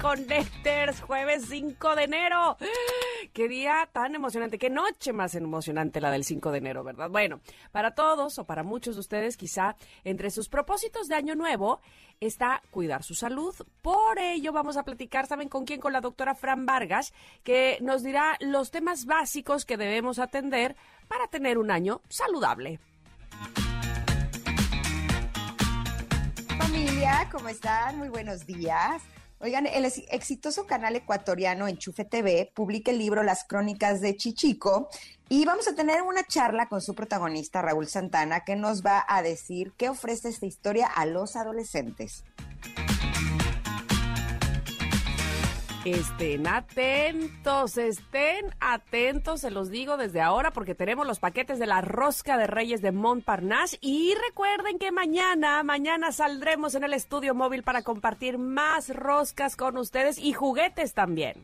¡Ay, Connectors! Jueves 5 de enero. Qué día tan emocionante, qué noche más emocionante la del 5 de enero, ¿verdad? Bueno, para todos o para muchos de ustedes, quizá entre sus propósitos de año nuevo está cuidar su salud. Por ello vamos a platicar, ¿saben con quién? Con la doctora Fran Vargas, que nos dirá los temas básicos que debemos atender para tener un año saludable. Familia, ¿cómo están? Muy buenos días. Oigan, el exitoso canal ecuatoriano Enchufe TV publica el libro Las Crónicas de Chichico y vamos a tener una charla con su protagonista Raúl Santana que nos va a decir qué ofrece esta historia a los adolescentes. Estén atentos, estén atentos, se los digo desde ahora porque tenemos los paquetes de la rosca de Reyes de Montparnasse y recuerden que mañana, mañana saldremos en el estudio móvil para compartir más roscas con ustedes y juguetes también.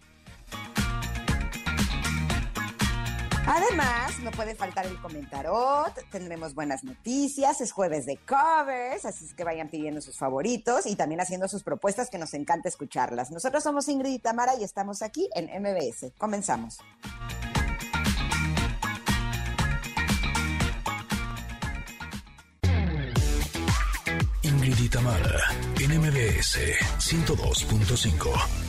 Además, no puede faltar el comentarot, tendremos buenas noticias, es jueves de covers, así es que vayan pidiendo sus favoritos y también haciendo sus propuestas que nos encanta escucharlas. Nosotros somos Ingrid y Tamara y estamos aquí en MBS. Comenzamos. Ingrid y Tamara, en MBS 102.5.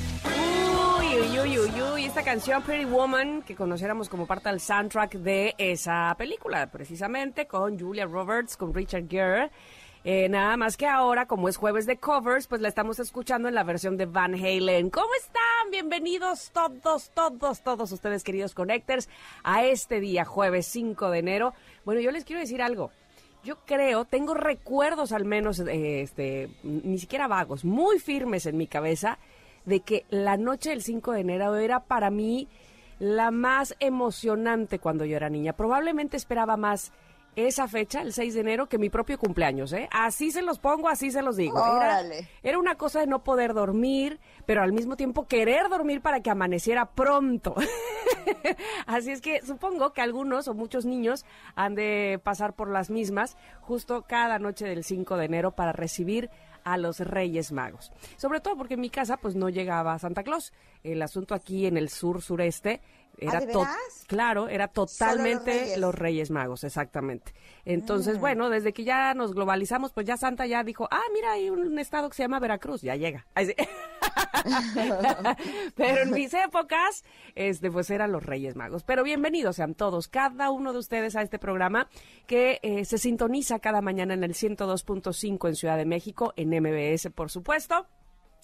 Uy, uy, uy, esta canción Pretty Woman que conociéramos como parte del soundtrack de esa película, precisamente con Julia Roberts, con Richard Gere. Eh, nada más que ahora, como es jueves de covers, pues la estamos escuchando en la versión de Van Halen. ¿Cómo están? Bienvenidos todos, todos, todos ustedes, queridos connectors, a este día, jueves 5 de enero. Bueno, yo les quiero decir algo. Yo creo, tengo recuerdos al menos, eh, este, ni siquiera vagos, muy firmes en mi cabeza de que la noche del 5 de enero era para mí la más emocionante cuando yo era niña. Probablemente esperaba más esa fecha, el 6 de enero, que mi propio cumpleaños, ¿eh? Así se los pongo, así se los digo. Era, era, una cosa de no poder dormir, pero al mismo tiempo querer dormir para que amaneciera pronto. así es que supongo que algunos o muchos niños han de pasar por las mismas justo cada noche del 5 de enero para recibir a los Reyes Magos. Sobre todo porque en mi casa pues no llegaba Santa Claus. El asunto aquí en el sur sureste era ¿Ah, claro, era totalmente los reyes. Magos, exactamente. Entonces, mm. bueno, desde que ya nos globalizamos, pues ya Santa ya dijo, ah, mira, hay un estado que se llama Veracruz, ya llega. Pero en mis épocas, este, pues eran los Reyes Magos. Pero bienvenidos sean todos, cada uno de ustedes a este programa que eh, se sintoniza cada mañana en el 102.5 en Ciudad de México, en MBS, por supuesto.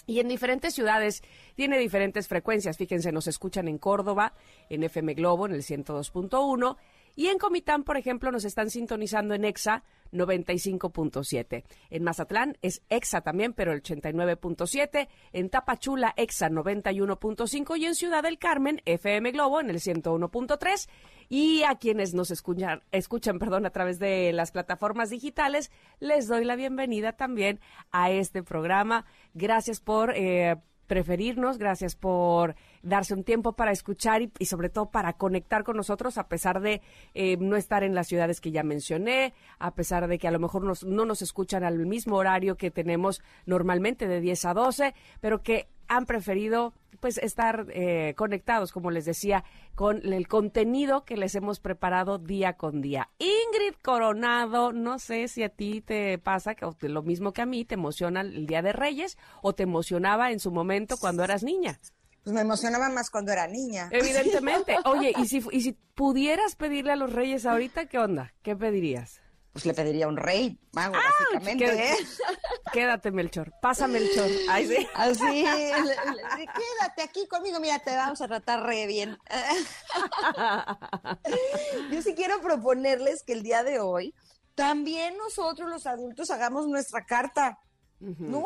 Y en diferentes ciudades tiene diferentes frecuencias. Fíjense, nos escuchan en Córdoba, en FM Globo, en el 102.1. Y en Comitán, por ejemplo, nos están sintonizando en EXA 95.7. En Mazatlán es EXA también, pero el 89.7. En Tapachula, EXA 91.5. Y en Ciudad del Carmen, FM Globo en el 101.3. Y a quienes nos escuchan, escuchan perdón, a través de las plataformas digitales, les doy la bienvenida también a este programa. Gracias por... Eh, preferirnos, gracias por darse un tiempo para escuchar y, sobre todo para conectar con nosotros a pesar de eh, no estar en las ciudades que ya mencioné, a pesar de que a lo mejor no nos escuchan al mismo horario que tenemos normalmente de 10 a 12, pero que han preferido pues estar eh, conectados, como les decía, con el contenido que les hemos preparado día con día. Ingrid Coronado, no sé si a ti te pasa que lo mismo que a mí, te emociona el Día de Reyes o te emocionaba en su momento cuando eras niña. Pues me emocionaba más cuando era niña. Evidentemente. Oye, y si, y si pudieras pedirle a los reyes ahorita, ¿qué onda? ¿Qué pedirías? Pues le pediría un rey mago, básicamente. ¿eh? Quédate, Melchor. Pásame Melchor. Ay, sí. Así, quédate aquí conmigo, mira, te vamos a tratar re bien. Yo sí quiero proponerles que el día de hoy también nosotros los adultos hagamos nuestra carta. ¿No?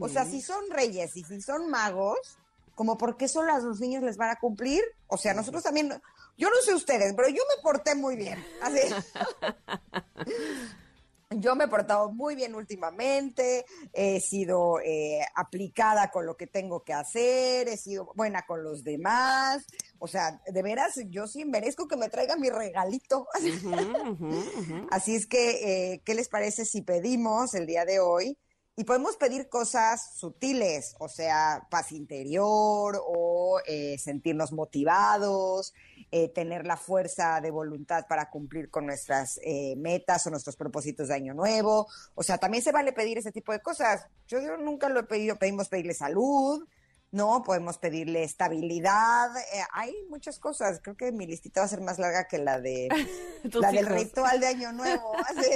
O sea, si son reyes y si son magos, como por qué son las los niños les van a cumplir. O sea, nosotros también, yo no sé ustedes, pero yo me porté muy bien. Así. yo me he portado muy bien últimamente, he sido eh, aplicada con lo que tengo que hacer, he sido buena con los demás. O sea, de veras, yo sí merezco que me traigan mi regalito. Así es que, eh, ¿qué les parece si pedimos el día de hoy? Y podemos pedir cosas sutiles, o sea, paz interior o eh, sentirnos motivados, eh, tener la fuerza de voluntad para cumplir con nuestras eh, metas o nuestros propósitos de año nuevo. O sea, también se vale pedir ese tipo de cosas. Yo, nunca lo he pedido, pedimos pedirle salud, ¿no? Podemos pedirle estabilidad. Eh, hay muchas cosas. Creo que mi listita va a ser más larga que la de la del ritual de Año Nuevo.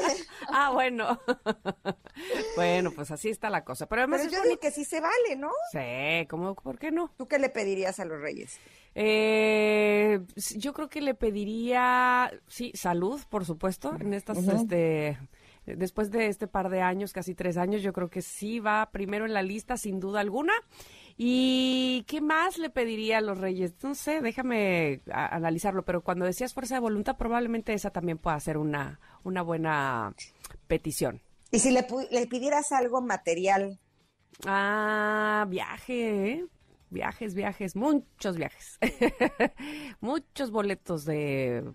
ah, bueno. bueno, pues así está la cosa. Pero además yo digo que sí se vale, ¿no? Sí, ¿cómo, ¿por qué no? ¿Tú qué le pedirías a los reyes? Eh, yo creo que le pediría, sí, salud, por supuesto, en estas, este, después de este par de años, casi tres años, yo creo que sí va primero en la lista, sin duda alguna. ¿Y qué más le pediría a los reyes? No sé, déjame analizarlo, pero cuando decías fuerza de voluntad, probablemente esa también pueda ser una, una buena petición. ¿Y si le, le pidieras algo material? Ah, viaje, ¿eh? Viajes, viajes, muchos viajes. muchos boletos de,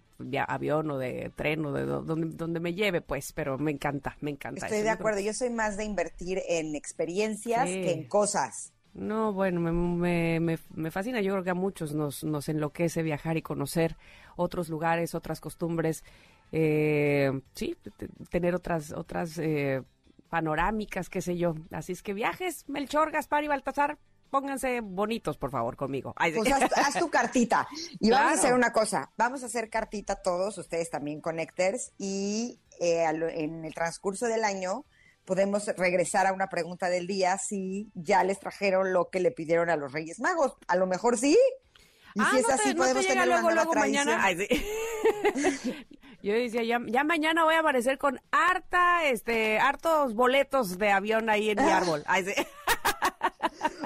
avión o de tren o de donde, donde, me lleve, pues, pero me encanta, me encanta. Estoy de acuerdo, yo soy más de invertir en experiencias que en cosas. No, bueno, me, me, me, fascina. Yo creo que a muchos nos, nos enloquece viajar y conocer otros lugares, otras costumbres. Eh, sí, tener otras, otras eh, panorámicas, qué sé yo. Así es que viajes, Melchor, Gaspar y Baltasar, pónganse bonitos, por favor, conmigo. pues haz, tu cartita. Y vamos a hacer una cosa, vamos a hacer cartita todos, ustedes también connectors, y eh, en el transcurso del año podemos regresar a una pregunta del día si ya les trajeron lo que le pidieron a los Reyes Magos. A lo mejor sí. Y ah, si es así, podemos tener luego, luego mañana. Yo decía, ya, ya, mañana voy a aparecer con harta, este, hartos boletos de avión ahí en mi árbol. Ay, sí.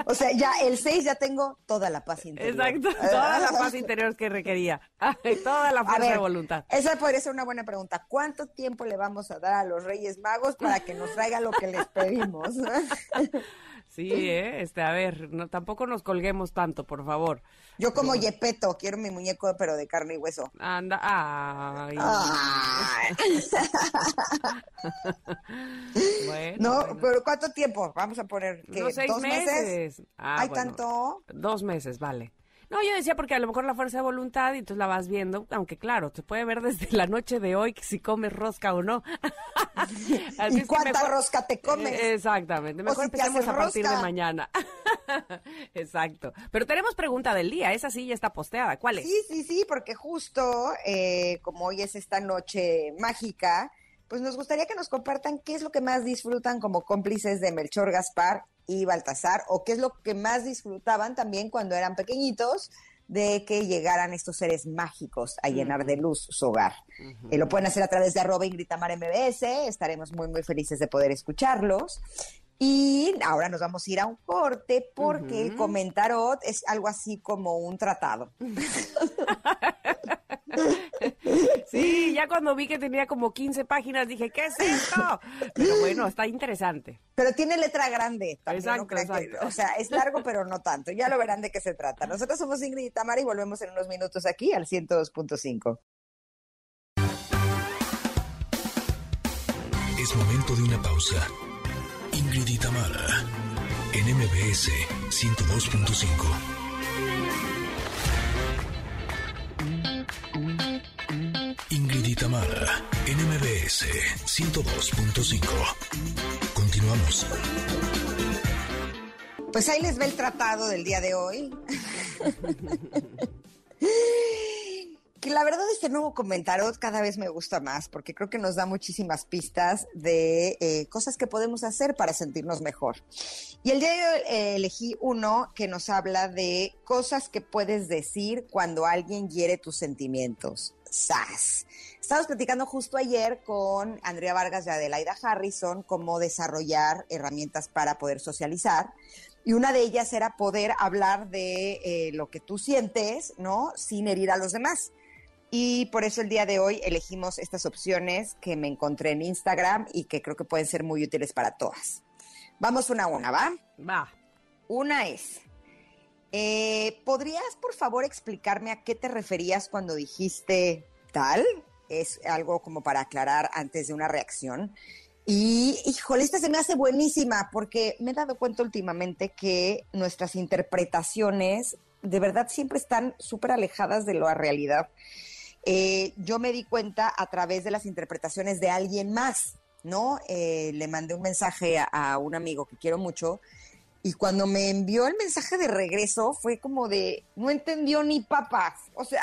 O sea, ya el 6 ya tengo toda la paz interior. Exacto, toda la paz interior que requería. toda la fuerza de voluntad. Esa podría ser una buena pregunta. ¿Cuánto tiempo le vamos a dar a los Reyes Magos para que nos traiga lo que les pedimos? Sí, ¿eh? este, a ver, no, tampoco nos colguemos tanto, por favor. Yo como Yepeto, quiero mi muñeco, pero de carne y hueso. Anda, ay. no, pero ¿cuánto tiempo? Vamos a poner que ¿dos meses. Ah, ¿Hay tanto? Dos meses, vale. No, yo decía porque a lo mejor la fuerza de voluntad y entonces la vas viendo, aunque claro, se puede ver desde la noche de hoy si comes rosca o no. ¿Y cuánta rosca te comes? exactamente, mejor empecemos a partir de mañana. Exacto. Pero tenemos pregunta del día, esa sí ya está posteada. ¿Cuál es? Sí, sí, sí, porque justo eh, como hoy es esta noche mágica, pues nos gustaría que nos compartan qué es lo que más disfrutan como cómplices de Melchor Gaspar y Baltasar, o qué es lo que más disfrutaban también cuando eran pequeñitos de que llegaran estos seres mágicos a llenar de luz su hogar. Eh, lo pueden hacer a través de arroba Ingritamar MBS, estaremos muy, muy felices de poder escucharlos. Y ahora nos vamos a ir a un corte porque el comentarot es algo así como un tratado. Sí, ya cuando vi que tenía como 15 páginas dije, ¿qué es esto? Pero bueno, está interesante. Pero tiene letra grande. exacto, exacto. o sea, es largo, pero no tanto. Ya lo verán de qué se trata. Nosotros somos Ingrid y Tamara y volvemos en unos minutos aquí al 102.5. Es momento de una pausa. Ingrid y Tamara en MBS 102.5. Tamara, NMBS 102.5. Continuamos. Pues ahí les ve el tratado del día de hoy. que la verdad este nuevo comentario cada vez me gusta más porque creo que nos da muchísimas pistas de eh, cosas que podemos hacer para sentirnos mejor. Y el día de hoy eh, elegí uno que nos habla de cosas que puedes decir cuando alguien hiere tus sentimientos. ¡Sas! Estamos platicando justo ayer con Andrea Vargas y Adelaida Harrison cómo desarrollar herramientas para poder socializar. Y una de ellas era poder hablar de eh, lo que tú sientes, ¿no? Sin herir a los demás. Y por eso el día de hoy elegimos estas opciones que me encontré en Instagram y que creo que pueden ser muy útiles para todas. Vamos una a una, ¿va? Va. Una es, eh, ¿podrías por favor explicarme a qué te referías cuando dijiste tal? Es algo como para aclarar antes de una reacción. Y, híjole, esta se me hace buenísima porque me he dado cuenta últimamente que nuestras interpretaciones de verdad siempre están súper alejadas de la realidad. Eh, yo me di cuenta a través de las interpretaciones de alguien más, ¿no? Eh, le mandé un mensaje a, a, un amigo que quiero mucho y cuando me envió el mensaje de regreso fue como de, no entendió ni papas, o sea,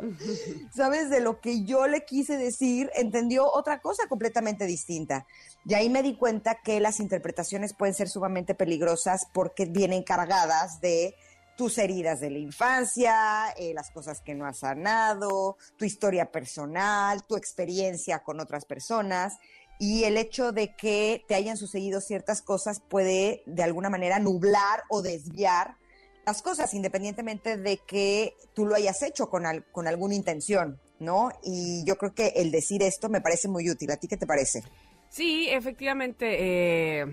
¿sabes? De lo que yo le quise decir, entendió otra cosa completamente distinta. Y ahí me di cuenta que las interpretaciones pueden ser sumamente peligrosas porque vienen cargadas de tus heridas de la infancia, eh, las cosas que no has sanado, tu historia personal, tu experiencia con otras personas y el hecho de que te hayan sucedido ciertas cosas puede de alguna manera nublar o desviar las cosas, independientemente de que tú lo hayas hecho con, al, con alguna intención, ¿no? Y yo creo que el decir esto me parece muy útil. ¿A ti qué te parece? Sí, efectivamente. Eh,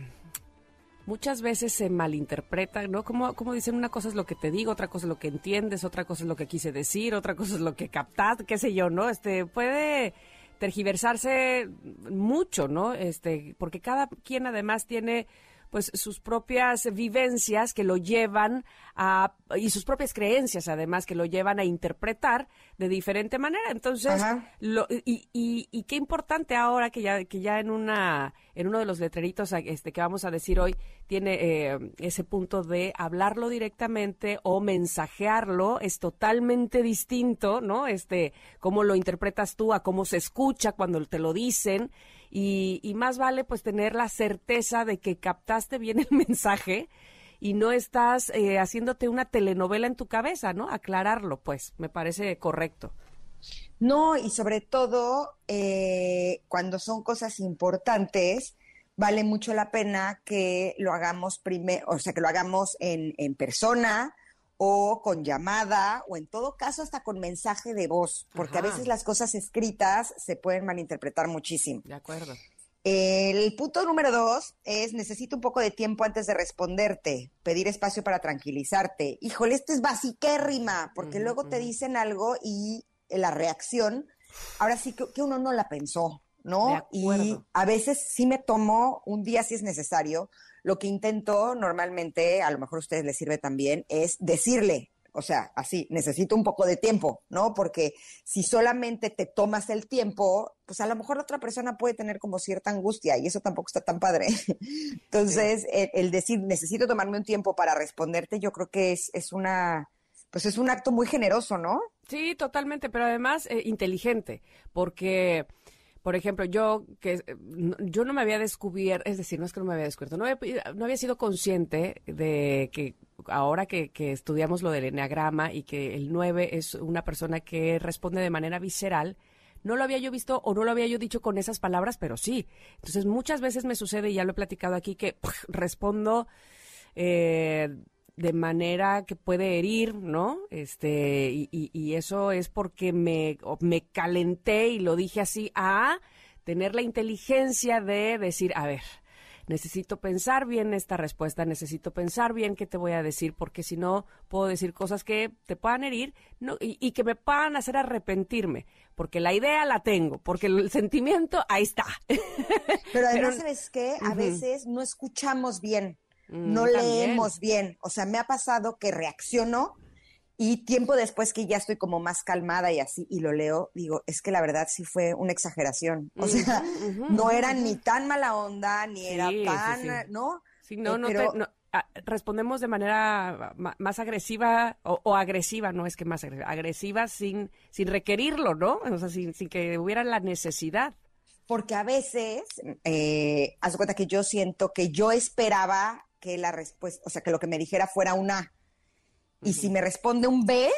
muchas veces se malinterpreta, ¿no? Como, como dicen, una cosa es lo que te digo, otra cosa es lo que entiendes, otra cosa es lo que quise decir, otra cosa es lo que captas, qué sé yo, ¿no? Este, puede tergiversarse mucho, ¿no? Este, porque cada quien además tiene pues sus propias vivencias que lo llevan a y sus propias creencias además que lo llevan a interpretar de diferente manera. Entonces lo, y, y, y, qué importante ahora que ya que ya en una en uno de los letreritos este que vamos a decir hoy tiene eh, ese punto de hablarlo directamente o mensajearlo es totalmente distinto no este cómo lo interpretas tú a cómo se escucha cuando te lo dicen. Y, más vale pues tener la certeza de que captaste bien el mensaje y no estás eh, haciéndote una telenovela en tu cabeza, ¿no? Aclararlo, pues, me parece correcto. No, y sobre todo eh, cuando son cosas importantes, vale mucho la pena que lo hagamos primero, o sea, que lo hagamos en, en persona, o con llamada o en todo caso hasta con mensaje de voz, porque Ajá. a veces las cosas escritas se pueden malinterpretar muchísimo. De acuerdo. El punto número dos es necesito un poco de tiempo antes de responderte, pedir espacio para tranquilizarte. Híjole, esto es basiquérrima, porque luego te dicen algo y la reacción, ahora sí que, que uno no la pensó, ¿no? Y a veces sí me tomo un día si es necesario lo que intento normalmente, a lo mejor a ustedes les sirve también, es decirle, o sea, así, necesito un poco de tiempo, ¿no? Porque si solamente te tomas el tiempo, pues a lo mejor la otra persona puede tener como cierta angustia y eso tampoco está tan padre. Entonces, sí. el, el, decir, necesito tomarme un tiempo para responderte, yo creo que es, es una, pues es un acto muy generoso, ¿no? Sí, totalmente, pero además eh, inteligente, porque por ejemplo, yo que yo no me había descubierto, es decir, no es que no me había descubierto, no había, no había sido consciente de que ahora que, estudiamos lo del enneagrama y que el 9 es una persona que responde de manera visceral, no lo había yo visto o no lo había yo dicho con esas palabras, pero sí. Entonces, muchas veces me sucede, y ya lo he platicado aquí, que respondo eh, de manera que puede herir, ¿no? Este, y, y, y, eso es porque me, me calenté y lo dije así a tener la inteligencia de decir, a ver, necesito pensar bien esta respuesta, necesito pensar bien qué te voy a decir, porque si no puedo decir cosas que te puedan herir no, y, y, que me puedan hacer arrepentirme, porque la idea la tengo, porque el sentimiento ahí está. Pero además, Pero, ¿sabes qué? A uh -huh. veces no escuchamos bien no leemos bien. O sea, me ha pasado que reacciono y tiempo después que ya estoy como más calmada y así, y lo leo, digo, es que la verdad sí fue una exageración. O sea, uh -huh, no era ni tan mala onda, ni sí, era tan, sí, sí. ¿no? Sí, no, eh, no, pero... te, no respondemos de manera más agresiva o, o, agresiva, no es que más agresiva, agresiva sin, sin requerirlo, ¿no? O sea, sin, sin que hubiera la necesidad porque a veces, eh, haz cuenta que yo siento que yo esperaba que la respuesta, o sea, que lo que me dijera fuera un A. Y uh -huh. si me responde un B,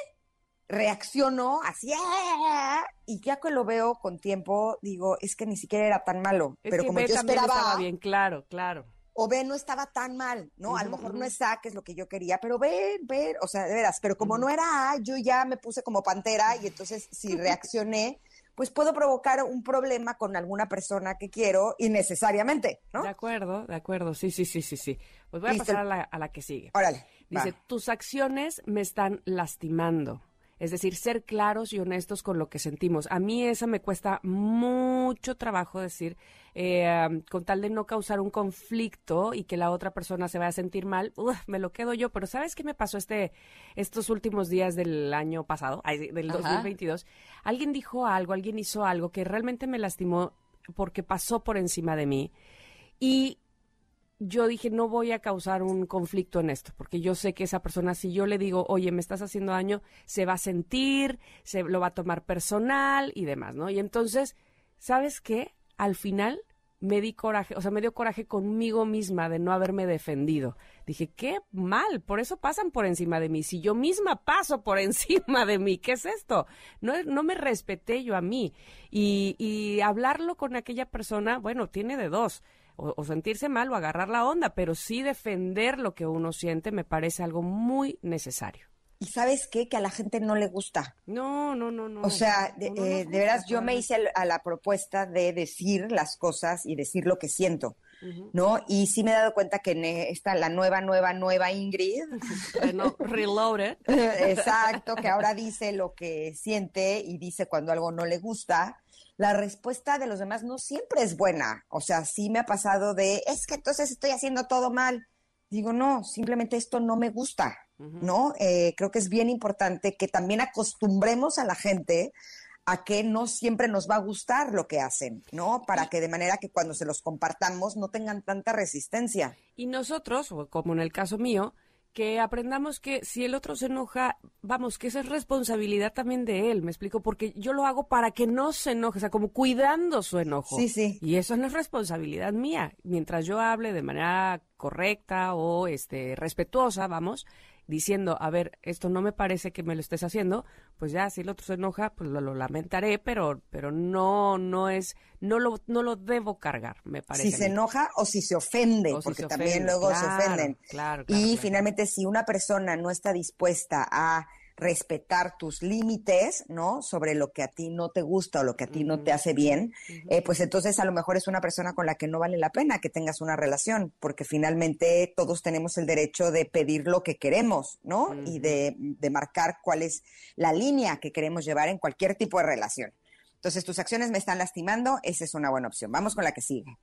reacciono así, ¡ah! y ya que lo veo con tiempo, digo, es que ni siquiera era tan malo. Es pero que como B yo esperaba. Estaba bien, claro, claro. o ve, no estaba tan mal, ¿no? a lo mejor no es A, que es lo que yo quería, pero ve, ve, o sea, de veras, pero como no era A, yo ya me puse como pantera y entonces si reaccioné, pues puedo provocar un problema con alguna persona que quiero innecesariamente, ¿no? De acuerdo, de acuerdo, sí, sí, sí, sí, sí. Pues voy a pasar a la, a la que sigue. Órale. Dice, tus acciones me están lastimando. Es decir, ser claros y honestos con lo que sentimos. A mí esa me cuesta mucho trabajo decir, eh, con tal de no causar un conflicto y que la otra persona se vaya a sentir mal, me lo quedo yo. Pero ¿sabes qué me pasó este, estos últimos días del año pasado, del 2022? Alguien dijo algo, alguien hizo algo que realmente me lastimó porque pasó por encima de mí. Y yo dije, no voy a causar un conflicto en esto, porque yo sé que esa persona, si yo le digo, oye, me estás haciendo daño, se va a sentir, se lo va a tomar personal y demás, ¿no? Y entonces, ¿sabes qué? Al final me di coraje, o sea, me dio coraje conmigo misma de no haberme defendido. Dije, qué mal, por eso pasan por encima de mí. Si yo misma paso por encima de mí, ¿qué es esto? No, no me respeté yo a mí. Y, y hablarlo con aquella persona, bueno, tiene de dos o, sentirse mal o agarrar la onda, pero sí defender lo que uno siente me parece algo muy necesario. ¿Y sabes qué? Que a la gente no le gusta. No, no, no, no. O sea, de, eh, veras, yo me hice a la propuesta de decir las cosas y decir lo que siento. ¿no? Y sí me he dado cuenta que está la nueva, nueva, nueva Ingrid. no, reloaded. Exacto, que ahora dice lo que siente y dice cuando algo no le gusta la respuesta de los demás no siempre es buena. O sea, sí me ha pasado de, es que entonces estoy haciendo todo mal. Digo, no, simplemente esto no me gusta, ¿no? Eh, creo que es bien importante que también acostumbremos a la gente a que no siempre nos va a gustar lo que hacen, ¿no? Para que de manera que cuando se los compartamos no tengan tanta resistencia. Y nosotros, como en el caso mío, que aprendamos que si el otro se enoja, vamos, que esa es responsabilidad también de él, me explico, porque yo lo hago para que no se enoje, o sea, como cuidando su enojo. Sí, sí. Y eso no es responsabilidad mía. Mientras yo hable de manera correcta o este respetuosa, vamos, diciendo, a ver, esto no me parece que me lo estés haciendo, pues ya si el otro se enoja, pues lo, lamentaré, pero pero no no es no lo no lo debo cargar, me parece. Si se enoja o si se ofende, porque también luego se ofenden. Claro, y finalmente si una persona no está dispuesta a respetar tus límites, ¿no? Sobre lo que a ti no te gusta o lo que a ti no te hace bien, eh, pues entonces a lo mejor es una persona con la que no vale la pena que tengas una relación, porque finalmente todos tenemos el derecho de pedir lo que queremos, ¿no? Y de, de marcar cuál es la línea que queremos llevar en cualquier tipo de relación. Entonces, tus acciones me están lastimando, esa es una buena opción. Vamos con la que sigue.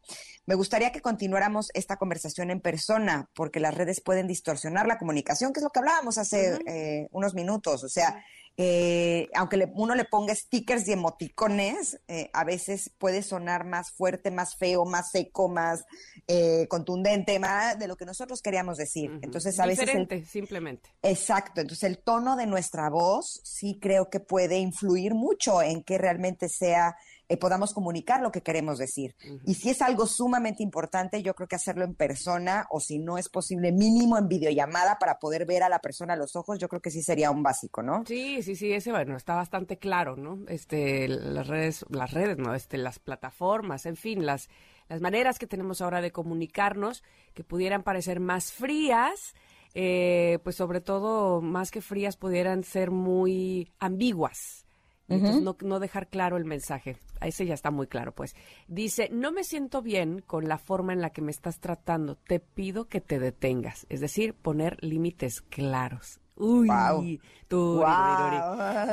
Me gustaría que continuáramos esta conversación en persona, porque las redes pueden distorsionar la comunicación, que es lo que hablábamos hace eh, unos minutos. O sea, eh, aunque uno le ponga stickers y emoticones, eh, a veces puede sonar más fuerte, más feo, más seco, más eh, contundente, más de lo que nosotros queríamos decir. Entonces, a veces. simplemente. Exacto. Entonces, el tono de nuestra voz sí creo que puede influir mucho en que realmente sea eh, podamos comunicar lo que queremos decir. Y si es algo sumamente importante, yo creo que hacerlo en persona o si no es posible, mínimo en videollamada para poder ver a la persona a los ojos, yo creo que sí sería un básico, ¿no? Sí, sí, sí, ese bueno, está bastante claro, ¿no? Este, las redes, las redes, ¿no? Este, las plataformas, en fin, las, las maneras que tenemos ahora de comunicarnos que pudieran parecer más frías, eh, pues sobre todo más que frías pudieran ser muy ambiguas entonces no, no, dejar claro el mensaje. Ese ya está muy claro, pues. Dice, no me siento bien con la forma en la que me estás tratando. Te pido que te detengas. Es decir, poner límites claros. Uy, tú,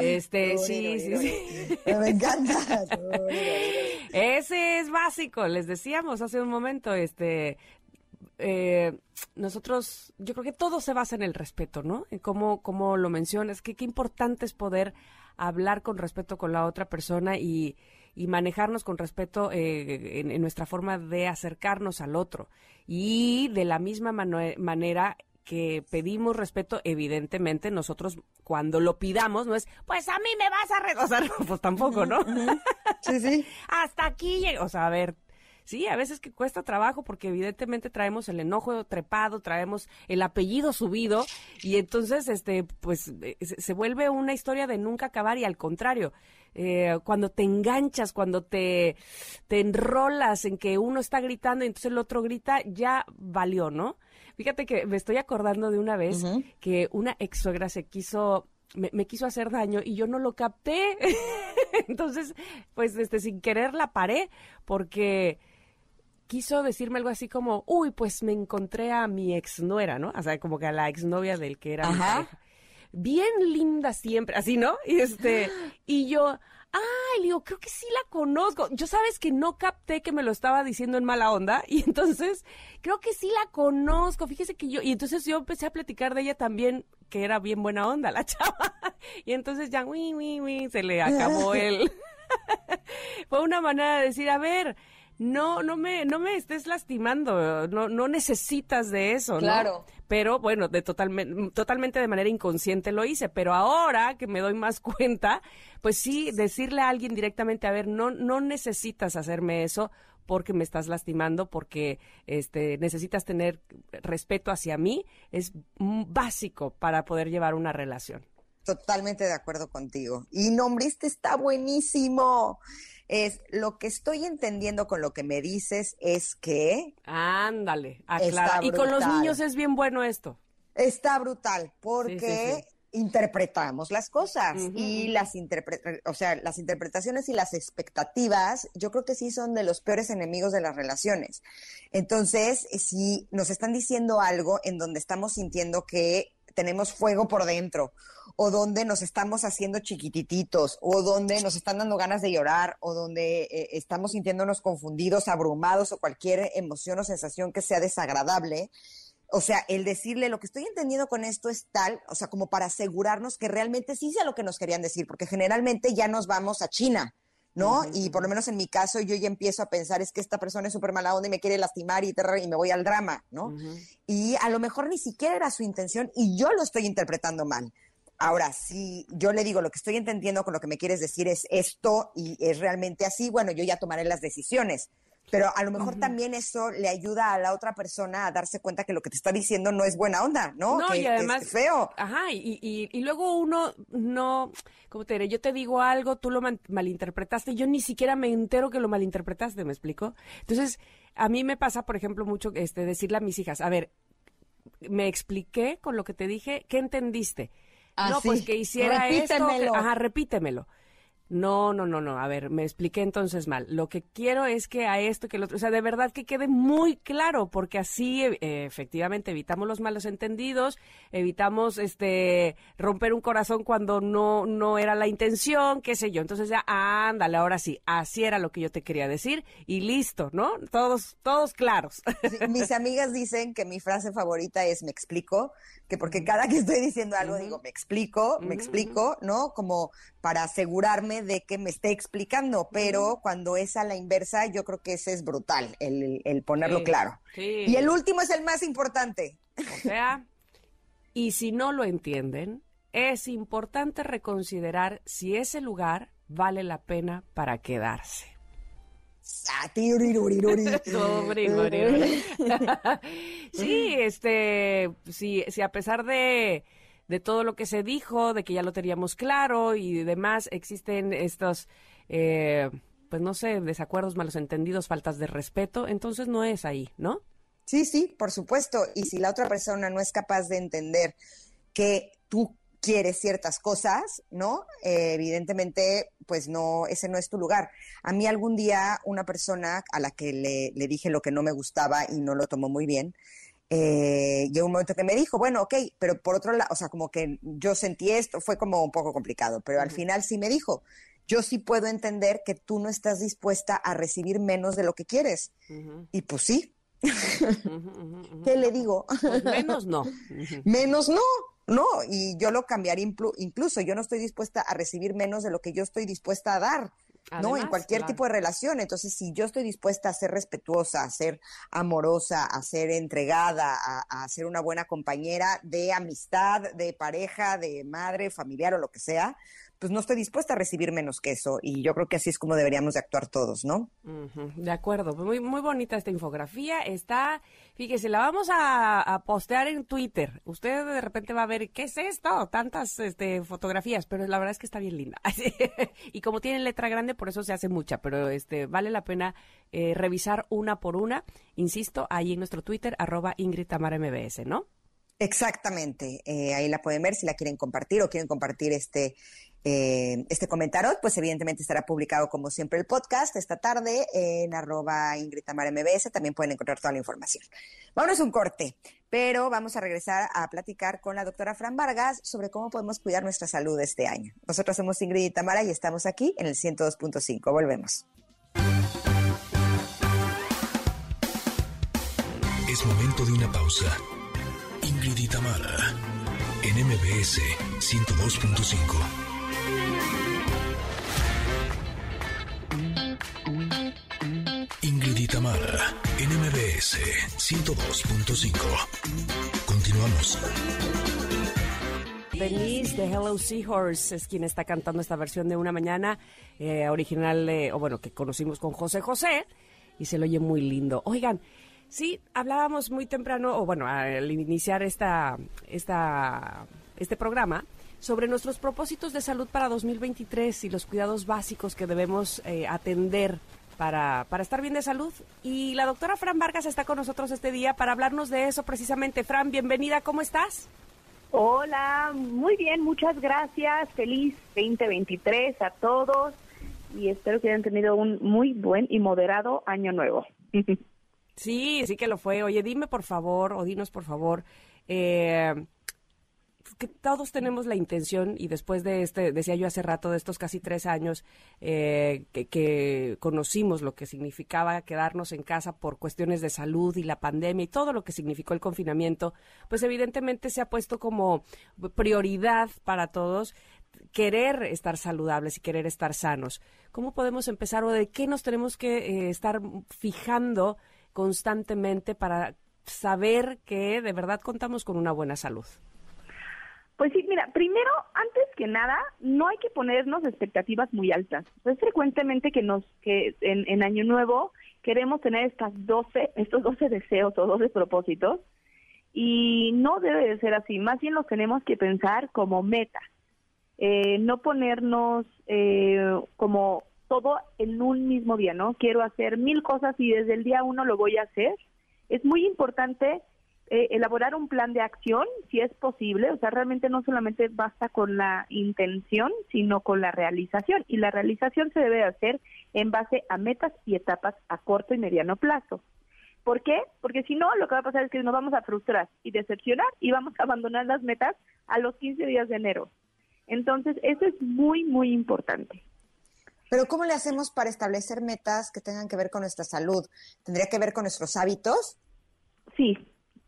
Este, sí, sí, sí. Me encanta. Ese es básico. Les decíamos hace un momento, este, eh, nosotros, yo creo que todo se basa en el respeto, ¿no? En cómo, cómo lo mencionas, que qué importante es poder hablar con respeto con la otra persona y, manejarnos con respeto eh, en, nuestra forma de acercarnos al otro. Y de la misma manera que pedimos respeto, evidentemente nosotros cuando lo pidamos no es, pues a mí me vas a regozar, pues tampoco, ¿no? Sí, sí. Hasta aquí, o sea, a ver, Sí, a veces que cuesta trabajo porque evidentemente traemos el enojo trepado, traemos el apellido subido y entonces, este, pues eh, se vuelve una historia de nunca acabar y al contrario, eh, cuando te enganchas, cuando te, te enrolas en que uno está gritando y entonces el otro grita, ya valió, ¿no? Fíjate que me estoy acordando de una vez que una ex suegra se quiso me, me, quiso hacer daño y yo no lo capté. Entonces, pues, este, sin querer la paré porque quiso decirme algo así como, uy, pues me encontré a mi ex nuera, ¿no? O sea, como que a la exnovia del que era mi pareja. Bien linda siempre, así, ¿no? Y este, y yo, ay, digo, creo que sí la conozco. Yo sabes que no capté que me lo estaba diciendo en mala onda y entonces creo que sí la conozco. Fíjese que yo, y entonces yo empecé a platicar de ella también, que era bien buena onda la chava. Y entonces ya, uy, uy, uy, se le acabó el... Fue una manera de decir, a ver, no, no me, no me estés lastimando, no, no necesitas de eso, claro. Pero bueno, de totalmente, totalmente de manera inconsciente lo hice, pero ahora que me doy más cuenta, pues sí, decirle a alguien directamente, a ver, no, no necesitas hacerme eso porque me estás lastimando, porque este, necesitas tener respeto hacia mí, es básico para poder llevar una relación. Totalmente de acuerdo contigo. Y nombriste está buenísimo es lo que estoy entendiendo con lo que me dices es que... Ándale, aclara. Y con los niños es bien bueno esto. Está brutal, porque interpretamos las cosas y las o sea, las interpretaciones y las expectativas, yo creo que sí son de los peores enemigos de las relaciones. Entonces, si nos están diciendo algo en donde estamos sintiendo que tenemos fuego por dentro o donde nos estamos haciendo chiquititos, o donde nos están dando ganas de llorar, o donde eh, estamos sintiéndonos confundidos, abrumados, o cualquier emoción o sensación que sea desagradable. O sea, el decirle lo que estoy entendiendo con esto es tal, o sea, como para asegurarnos que realmente sí sea lo que nos querían decir, porque generalmente ya nos vamos a China. ¿no? y por lo menos en mi caso yo ya empiezo a pensar es que esta persona es súper mala onda y me quiere lastimar y, y me voy al drama, ¿no? Y a lo mejor ni siquiera era su intención y yo lo estoy interpretando mal. Ahora, si yo le digo lo que estoy entendiendo con lo que me quieres decir es esto y es realmente así, bueno, yo ya tomaré las decisiones. Pero a lo mejor también eso le ayuda a la otra persona a darse cuenta que lo que te está diciendo no es buena onda, ¿no? No, y además. Es feo. Ajá, y, y, y, luego uno no. Como te diré, yo te digo algo, tú lo malinterpretaste, yo ni siquiera me entero que lo malinterpretaste, ¿me explico? Entonces, a mí me pasa, por ejemplo, mucho este, decirle a mis hijas, a ver, me expliqué con lo que te dije, ¿qué entendiste? No, ah, pues que hiciera esto. ajá, repítemelo. No, no, no, no. A ver, me expliqué entonces mal. Lo que quiero es que a esto, que el otro, o sea, de verdad que quede muy claro, porque así eh, efectivamente evitamos los malos entendidos, evitamos este romper un corazón cuando no no era la intención, qué sé yo. Entonces ya, ándale, ahora sí, así era lo que yo te quería decir y listo, ¿no? Todos todos claros. mis amigas dicen que mi frase favorita es me explico, que porque cada que estoy diciendo algo digo, me explico, me explico, ¿no? Como para asegurarme de que me esté explicando, pero cuando es a la inversa, yo creo que ese es brutal, el, ponerlo claro. Y el último es el más importante. O sea, y si no lo entienden, es importante reconsiderar si ese lugar vale la pena para quedarse. sí, este, sí, sí, a pesar de, de todo lo que se dijo, de que ya lo teníamos claro y demás, existen estos, eh, pues no sé, desacuerdos, malos entendidos, faltas de respeto, entonces no es ahí, ¿no? Sí, sí, por supuesto. Y si la otra persona no es capaz de entender que tú quieres ciertas cosas, ¿no? Eh, evidentemente, pues no, ese no es tu lugar. A mí algún día una persona a la que le, le dije lo que no me gustaba y no lo tomó muy bien, eh, llegó un momento que me dijo, bueno, ok, pero por otro lado, o sea, como que yo sentí esto, fue como un poco complicado, pero al final sí me dijo, yo sí puedo entender que tú no estás dispuesta a recibir menos de lo que quieres. Y pues sí. ¿Qué le digo? Pues menos no. menos no. No, y yo lo cambiaría incluso. Yo no estoy dispuesta a recibir menos de lo que yo estoy dispuesta a dar. ¿No? En cualquier tipo de relación. Entonces, si yo estoy dispuesta a ser respetuosa, a ser amorosa, a ser entregada, a, a, ser una buena compañera de amistad, de pareja, de madre, familiar o lo que sea, pues no estoy dispuesta a recibir menos que eso. Y yo creo que así es como deberíamos de actuar todos, ¿no? de acuerdo. Muy, muy bonita esta infografía. Está, fíjese, la vamos a, postear en Twitter. Usted de repente va a ver, ¿qué es esto? Tantas este, fotografías, pero la verdad es que está bien linda. y como tiene letra grande, por eso se hace mucha, pero este vale la pena eh, revisar una por una. Insisto, ahí en nuestro Twitter, arroba Ingrid Tamara MBS, ¿no? Exactamente, eh, ahí la pueden ver si la quieren compartir o quieren compartir este eh, este comentario, pues evidentemente estará publicado como siempre el podcast esta tarde en arroba MBS. También pueden encontrar toda la información. Vámonos un corte, pero vamos a regresar a platicar con la doctora Fran Vargas sobre cómo podemos cuidar nuestra salud este año. Nosotros somos Ingrid y Tamara y estamos aquí en el 102.5. Volvemos. Es momento de una pausa. Ingrid y Tamara en MBS 102.5. Tamara, NMBS 102.5. Continuamos. Denise de Hello Seahorse es quien está cantando esta versión de Una Mañana, eh, original, o bueno, que conocimos con José José, y se lo oye muy lindo. Oigan, sí, hablábamos muy temprano, o bueno, al iniciar esta, esta, este programa, sobre nuestros propósitos de salud para 2023 y los cuidados básicos que debemos eh, atender para, para, estar bien de salud. Y la doctora Fran Vargas está con nosotros este día para hablarnos de eso precisamente. Fran, bienvenida, ¿cómo estás? Hola, muy bien, muchas gracias. Feliz 2023 a todos y espero que hayan tenido un muy buen y moderado año nuevo. sí, sí que lo fue. Oye, dime por favor, o dinos por favor, eh, que todos tenemos la intención, y después de este, decía yo hace rato, de estos casi tres años, eh, que, conocimos lo que significaba quedarnos en casa por cuestiones de salud y la pandemia y todo lo que significó el confinamiento, pues evidentemente se ha puesto como prioridad para todos querer estar saludables y querer estar sanos. ¿Cómo podemos empezar o de qué nos tenemos que eh, estar fijando constantemente para saber que de verdad contamos con una buena salud? Pues sí, mira, primero, antes que nada, no hay que ponernos expectativas muy altas. Es frecuentemente que nos, que en, Año Nuevo queremos tener estas 12, estos 12 deseos o 12 propósitos y no debe de ser así. Más bien los tenemos que pensar como meta. Eh, no ponernos eh, como todo en un mismo día, ¿no? Quiero hacer mil cosas y desde el día uno lo voy a hacer. Es muy importante eh, elaborar un plan de acción, si es posible, o sea, realmente no solamente basta con la intención, sino con la realización, y la realización se debe hacer en base a metas y etapas a corto y mediano plazo. ¿Por qué? Porque si no, lo que va a pasar es que nos vamos a frustrar y decepcionar y vamos a abandonar las metas a los 15 días de enero. Entonces, eso es muy, muy importante. Pero ¿cómo le hacemos para establecer metas que tengan que ver con nuestra salud? ¿Tendría que ver con nuestros hábitos? Sí,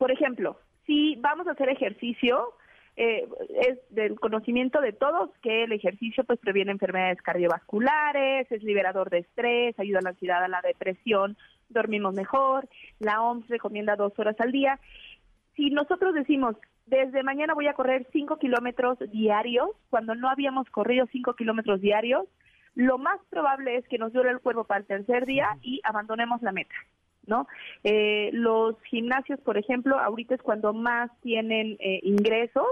por ejemplo, si vamos a hacer ejercicio, eh, es del conocimiento de todos que el ejercicio pues previene enfermedades cardiovasculares, es liberador de estrés, ayuda a la ansiedad, a la depresión, dormimos mejor, la OMS recomienda dos horas al día. Si nosotros decimos, desde mañana voy a correr cinco kilómetros diarios, cuando no habíamos corrido cinco kilómetros diarios, lo más probable es que nos duele el cuerpo para el tercer día y abandonemos la meta. ¿No? Eh, los gimnasios, por ejemplo, ahorita es cuando más tienen eh, ingresos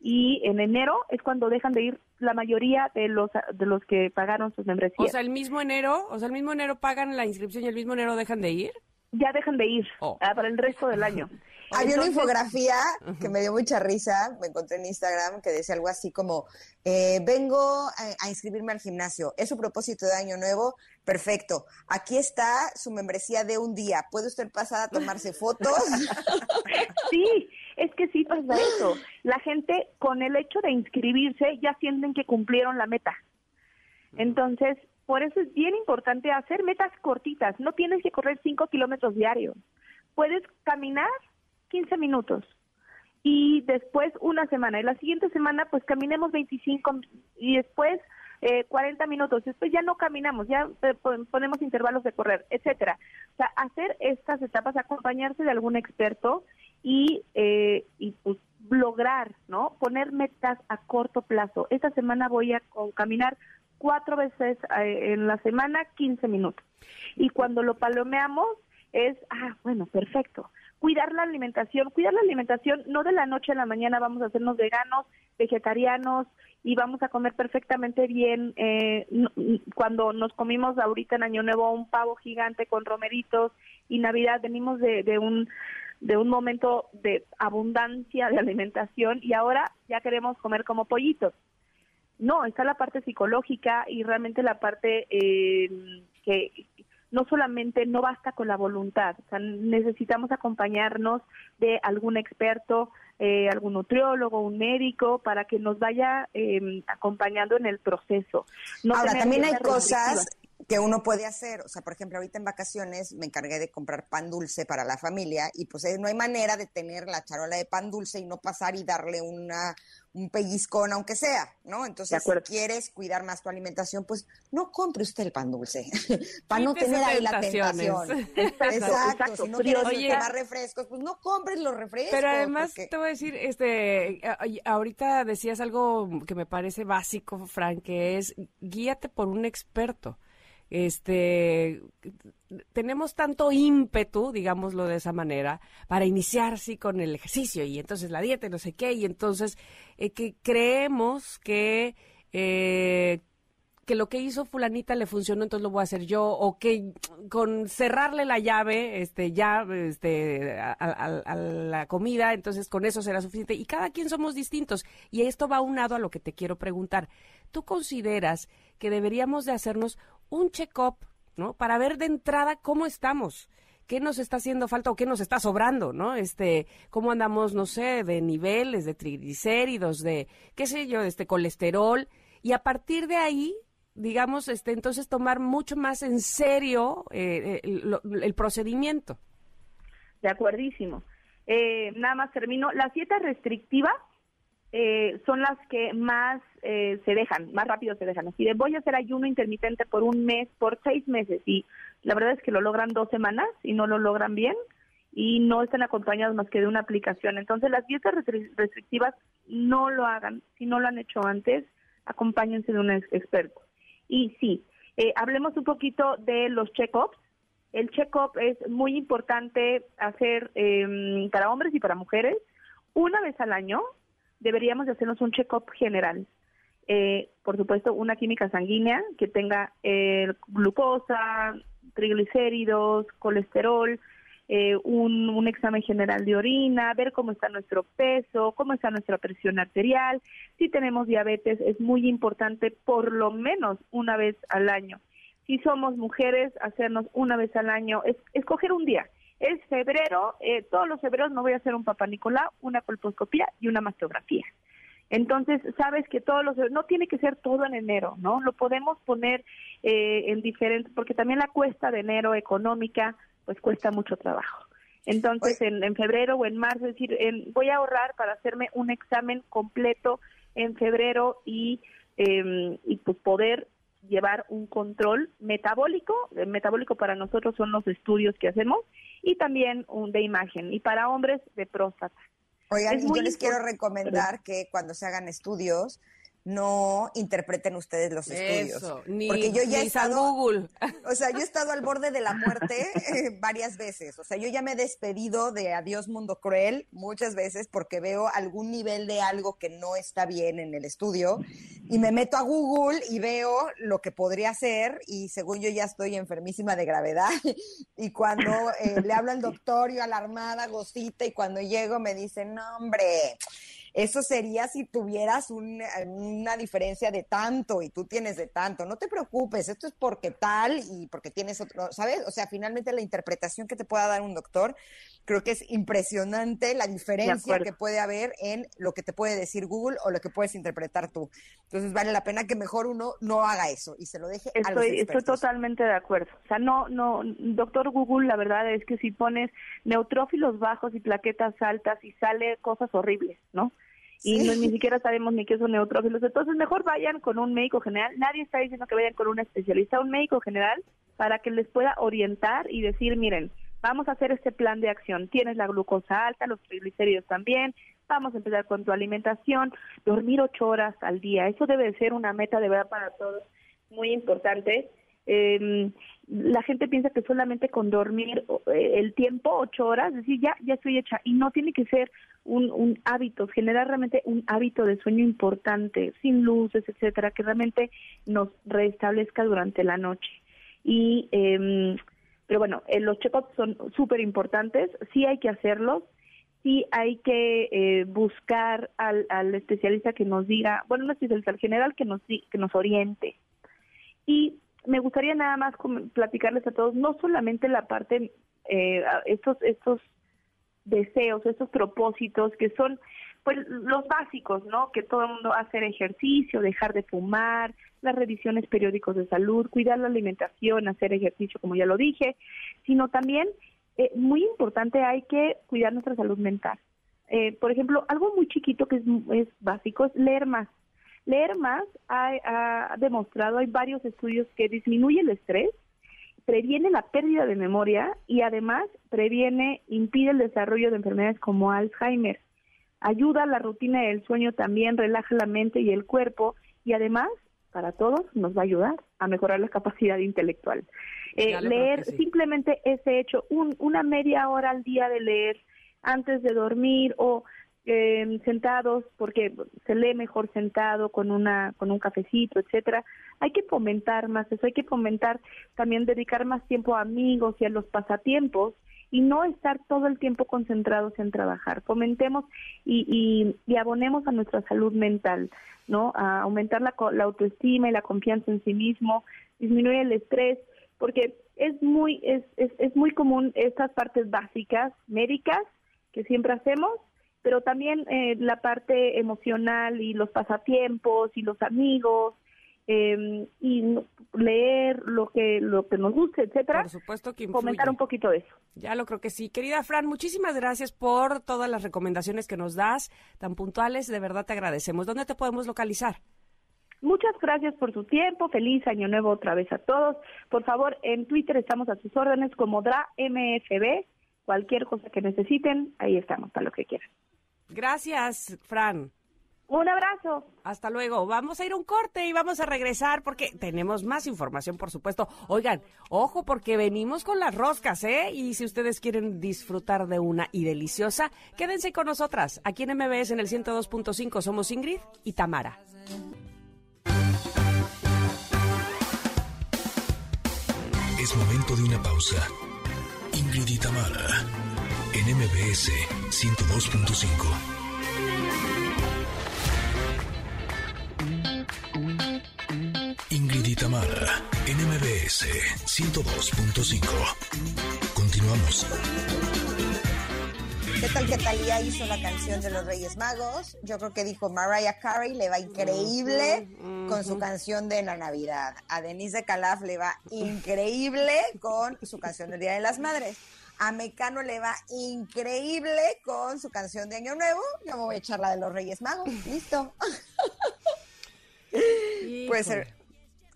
y en enero es cuando dejan de ir la mayoría de los de los que pagaron sus membresías. O sea, el mismo enero, o sea, el mismo enero pagan la inscripción y el mismo enero dejan de ir. Ya dejan de ir oh. ah, para el resto del año. Había una infografía que me dio mucha risa, me encontré en Instagram, que decía algo así como, eh, vengo a, inscribirme al gimnasio, es su propósito de año nuevo, perfecto, aquí está su membresía de un día, ¿puede usted pasar a tomarse fotos? Sí, es que sí pasa eso, la gente con el hecho de inscribirse ya sienten que cumplieron la meta. Entonces, por eso es bien importante hacer metas cortitas, no tienes que correr cinco kilómetros diarios, puedes caminar 15 minutos. Y después una semana. Y la siguiente semana, pues caminemos 25 y después eh, 40 minutos, después ya no caminamos, ya eh, ponemos intervalos de correr, etcétera. O sea, hacer estas etapas, acompañarse de algún experto y, eh, y pues, lograr, ¿no? Poner metas a corto plazo. Esta semana voy a caminar cuatro veces eh, en la semana, 15 minutos. Y cuando lo palomeamos es, ah, bueno, perfecto. Cuidar la alimentación, cuidar la alimentación, no de la noche a la mañana vamos a hacernos veganos, vegetarianos y vamos a comer perfectamente bien. Eh, cuando nos comimos ahorita en Año Nuevo un pavo gigante con romeritos y Navidad, venimos de, de un de un momento de abundancia de alimentación y ahora ya queremos comer como pollitos. No, está la parte psicológica y realmente la parte eh, que no solamente no basta con la voluntad, necesitamos acompañarnos de algún experto, eh, algún nutriólogo, un médico, para que nos vaya eh, acompañando en el proceso. Ahora, también hay cosas que uno puede hacer. O sea, por ejemplo, ahorita en vacaciones me encargué de comprar pan dulce para la familia y pues eh, no hay manera de tener la charola de pan dulce y no pasar y darle una, un pellizcón, aunque sea, ¿no? Entonces, si quieres cuidar más tu alimentación, pues no compre usted el pan dulce para no tener ahí la tentación. Exacto, Si no quieres tomar refrescos, pues no compres los refrescos. Pero además te voy a decir, este, ahorita decías algo que me parece básico, Frank, que es guíate por un experto este tenemos tanto ímpetu, digámoslo de esa manera, para iniciarse con el ejercicio y entonces la dieta no sé qué, y entonces eh, que creemos que eh, que lo que hizo fulanita le funcionó, entonces lo voy a hacer yo, o que con cerrarle la llave, este, ya, este, a, la comida, entonces con eso será suficiente. Y cada quien somos distintos. Y esto va unado a lo que te quiero preguntar. ¿Tú consideras que deberíamos de hacernos un check-up, ¿no? Para ver de entrada cómo estamos qué nos está haciendo falta o qué nos está sobrando, ¿no? Este, cómo andamos, no sé, de niveles, de triglicéridos, de, qué sé yo, este colesterol, y a partir de ahí digamos, este, entonces tomar mucho más en serio eh, eh, el, procedimiento. De acuerdísimo. Eh, nada más termino. Las dietas restrictivas son las que más se dejan, más rápido se dejan. Así de voy a hacer ayuno intermitente por un mes, por seis meses y la verdad es que lo logran dos semanas y no lo logran bien y no están acompañados más que de una aplicación. Entonces las dietas restrictivas no lo hagan. Si no lo han hecho antes, acompáñense de un experto. Y sí, eh, hablemos un poquito de los check-ups. El check-up es muy importante hacer em, para hombres y para mujeres. Una vez al año deberíamos de hacernos un check-up general. Eh, por supuesto, una química sanguínea que tenga eh, glucosa, triglicéridos, colesterol, eh, un, examen general de orina, ver cómo está nuestro peso, cómo está nuestra presión arterial. Si tenemos diabetes, es muy importante por lo menos una vez al año. Si somos mujeres, hacernos una vez al año, es, escoger un día. Es febrero, eh, todos los febreros me voy a hacer un papá Nicolás, una colposcopía y una mastografía. Entonces, sabes que todos los, no tiene que ser todo en enero, ¿no? Lo podemos poner eh, en diferentes, porque también la cuesta de enero económica pues cuesta mucho trabajo. Entonces, en, febrero o en marzo, es decir, voy a ahorrar para hacerme un examen completo en febrero y, em, y pues poder llevar un control metabólico. El metabólico para nosotros son los estudios que hacemos y también un de imagen. Y para hombres, de próstata. Oigan, yo les quiero recomendar que cuando se hagan estudios, no interpreten ustedes los estudios. porque yo ya he estado, Google. O sea, yo he estado al borde de la muerte eh, varias veces. O sea, yo ya me he despedido de Adiós Mundo Cruel muchas veces porque veo algún nivel de algo que no está bien en el estudio y me meto a Google y veo lo que podría ser y según yo ya estoy enfermísima de gravedad y cuando eh, le hablo al doctor yo alarmada, gocita y cuando llego me dicen, no hombre, eso sería si tuvieras una diferencia de tanto y tú tienes de tanto. No te preocupes, esto es porque tal y porque tienes otro, ¿sabes? O sea, finalmente la interpretación que te pueda dar un doctor, creo que es impresionante la diferencia que puede haber en lo que te puede decir Google o lo que puedes interpretar tú. Entonces vale la pena que mejor uno no haga eso y se lo deje estoy, a los Estoy totalmente de acuerdo. O sea, no, no, doctor Google, la verdad es que si pones neutrófilos bajos y plaquetas altas y sale cosas horribles, ¿no? y no, ni siquiera sabemos ni qué son neutrófilos. Entonces, mejor vayan con un médico general. Nadie está diciendo que vayan con un especialista, un médico general, para que les pueda orientar y decir, miren, vamos a hacer este plan de acción. Tienes la glucosa alta, los triglicéridos también, vamos a empezar con tu alimentación, dormir ocho horas al día. Eso debe ser una meta de verdad para todos muy importante. Eh, la gente piensa que solamente con dormir eh, el tiempo, ocho horas, decir, ya, ya estoy hecha. Y no tiene que ser un, un hábito, generar realmente un hábito de sueño importante, sin luces, etcétera, que realmente nos restablezca durante la noche. Y, eh, pero bueno, eh, los check-ups son súper importantes, sí hay que hacerlos, sí hay que eh, buscar al, al especialista que nos diga, bueno, no especialista, al general que nos, que nos oriente. Y me gustaría nada más platicarles a todos, no solamente la parte, eh, estos, estos deseos, estos propósitos que son pues los básicos, ¿no? Que todo el mundo hacer ejercicio, dejar de fumar, las revisiones periódicos de salud, cuidar la alimentación, hacer ejercicio, como ya lo dije, sino también, eh, muy importante, hay que cuidar nuestra salud mental. Eh, por ejemplo, algo muy chiquito que es, básico es leer más. Leer más ha, ha demostrado, hay varios estudios que disminuye el estrés, previene la pérdida de memoria y además previene, impide el desarrollo de enfermedades como Alzheimer. Ayuda a la rutina del sueño también, relaja la mente y el cuerpo y además, para todos, nos va a ayudar a mejorar la capacidad intelectual. Eh, leer simplemente ese hecho, un, una media hora al día de leer antes de dormir o eh, sentados porque se lee mejor sentado con una con un cafecito etcétera hay que fomentar más eso hay que fomentar también dedicar más tiempo a amigos y a los pasatiempos y no estar todo el tiempo concentrados en trabajar. Fomentemos y, y, abonemos a nuestra salud mental no a aumentar la, la autoestima y la confianza en sí mismo disminuir el estrés porque es muy es, es, es muy común estas partes básicas médicas que siempre hacemos pero también eh, la parte emocional y los pasatiempos y los amigos eh, y leer lo que lo que nos guste, etcétera. Por supuesto que Comentar un poquito de eso. Ya lo creo que sí. Querida Fran, muchísimas gracias por todas las recomendaciones que nos das, tan puntuales, de verdad te agradecemos. ¿Dónde te podemos localizar? Muchas gracias por su tiempo. Feliz año nuevo otra vez a todos. Por favor, en Twitter estamos a sus órdenes como DraMFB. Cualquier cosa que necesiten, ahí estamos para lo que quieran. Gracias, Fran. Un abrazo. Hasta luego. Vamos a ir a un corte y vamos a regresar porque tenemos más información, por supuesto. Oigan, ojo porque venimos con las roscas, ¿eh? Y si ustedes quieren disfrutar de una y deliciosa, quédense con nosotras. Aquí en MBS en el 102.5 somos Ingrid y Tamara. Es momento de una pausa. Ingrid y Tamara en MBS 102.5. y Tamara, NMBS 102.5. Continuamos. ¿Qué tal que Talía hizo la canción de los Reyes Magos? Yo creo que dijo Mariah Carey le va increíble con su canción de la Navidad. A Denise de Calaf le va increíble con su canción del Día de las Madres. A Mecano le va increíble con su canción de Año Nuevo. Yo me voy a echar la de los Reyes Magos. Listo. Puede ser.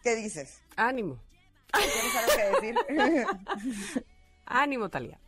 ¿Qué dices? Ánimo. ¿Tienes algo que decir? Ánimo, Talia.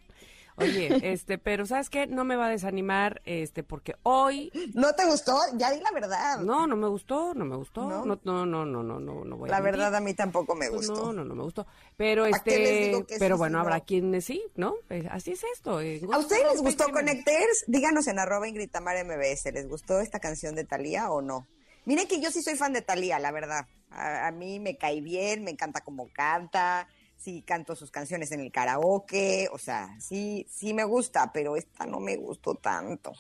Oye, este, pero ¿sabes qué? No me va a desanimar, este, porque hoy... ¿No te gustó? Ya di la verdad. No, no me gustó, no me gustó. No, no, no, no, no, no, no, no voy La a verdad a mí tampoco me gustó. no, no, no me gustó. Pero ¿Para qué este, pero sí, bueno, sí, habrá no? quienes sí, ¿no? Eh, así es esto. eh, ¿A ustedes les gustó Connecters? Díganos en arroba Ingrid Tamara MBS. ¿Les gustó esta canción de Thalía o no? Miren que yo sí soy fan de Thalía, la verdad. A, a mí me cae bien, me encanta cómo canta, sí canto sus canciones en el karaoke, o sea, sí, sí me gusta, pero esta no me gustó tanto.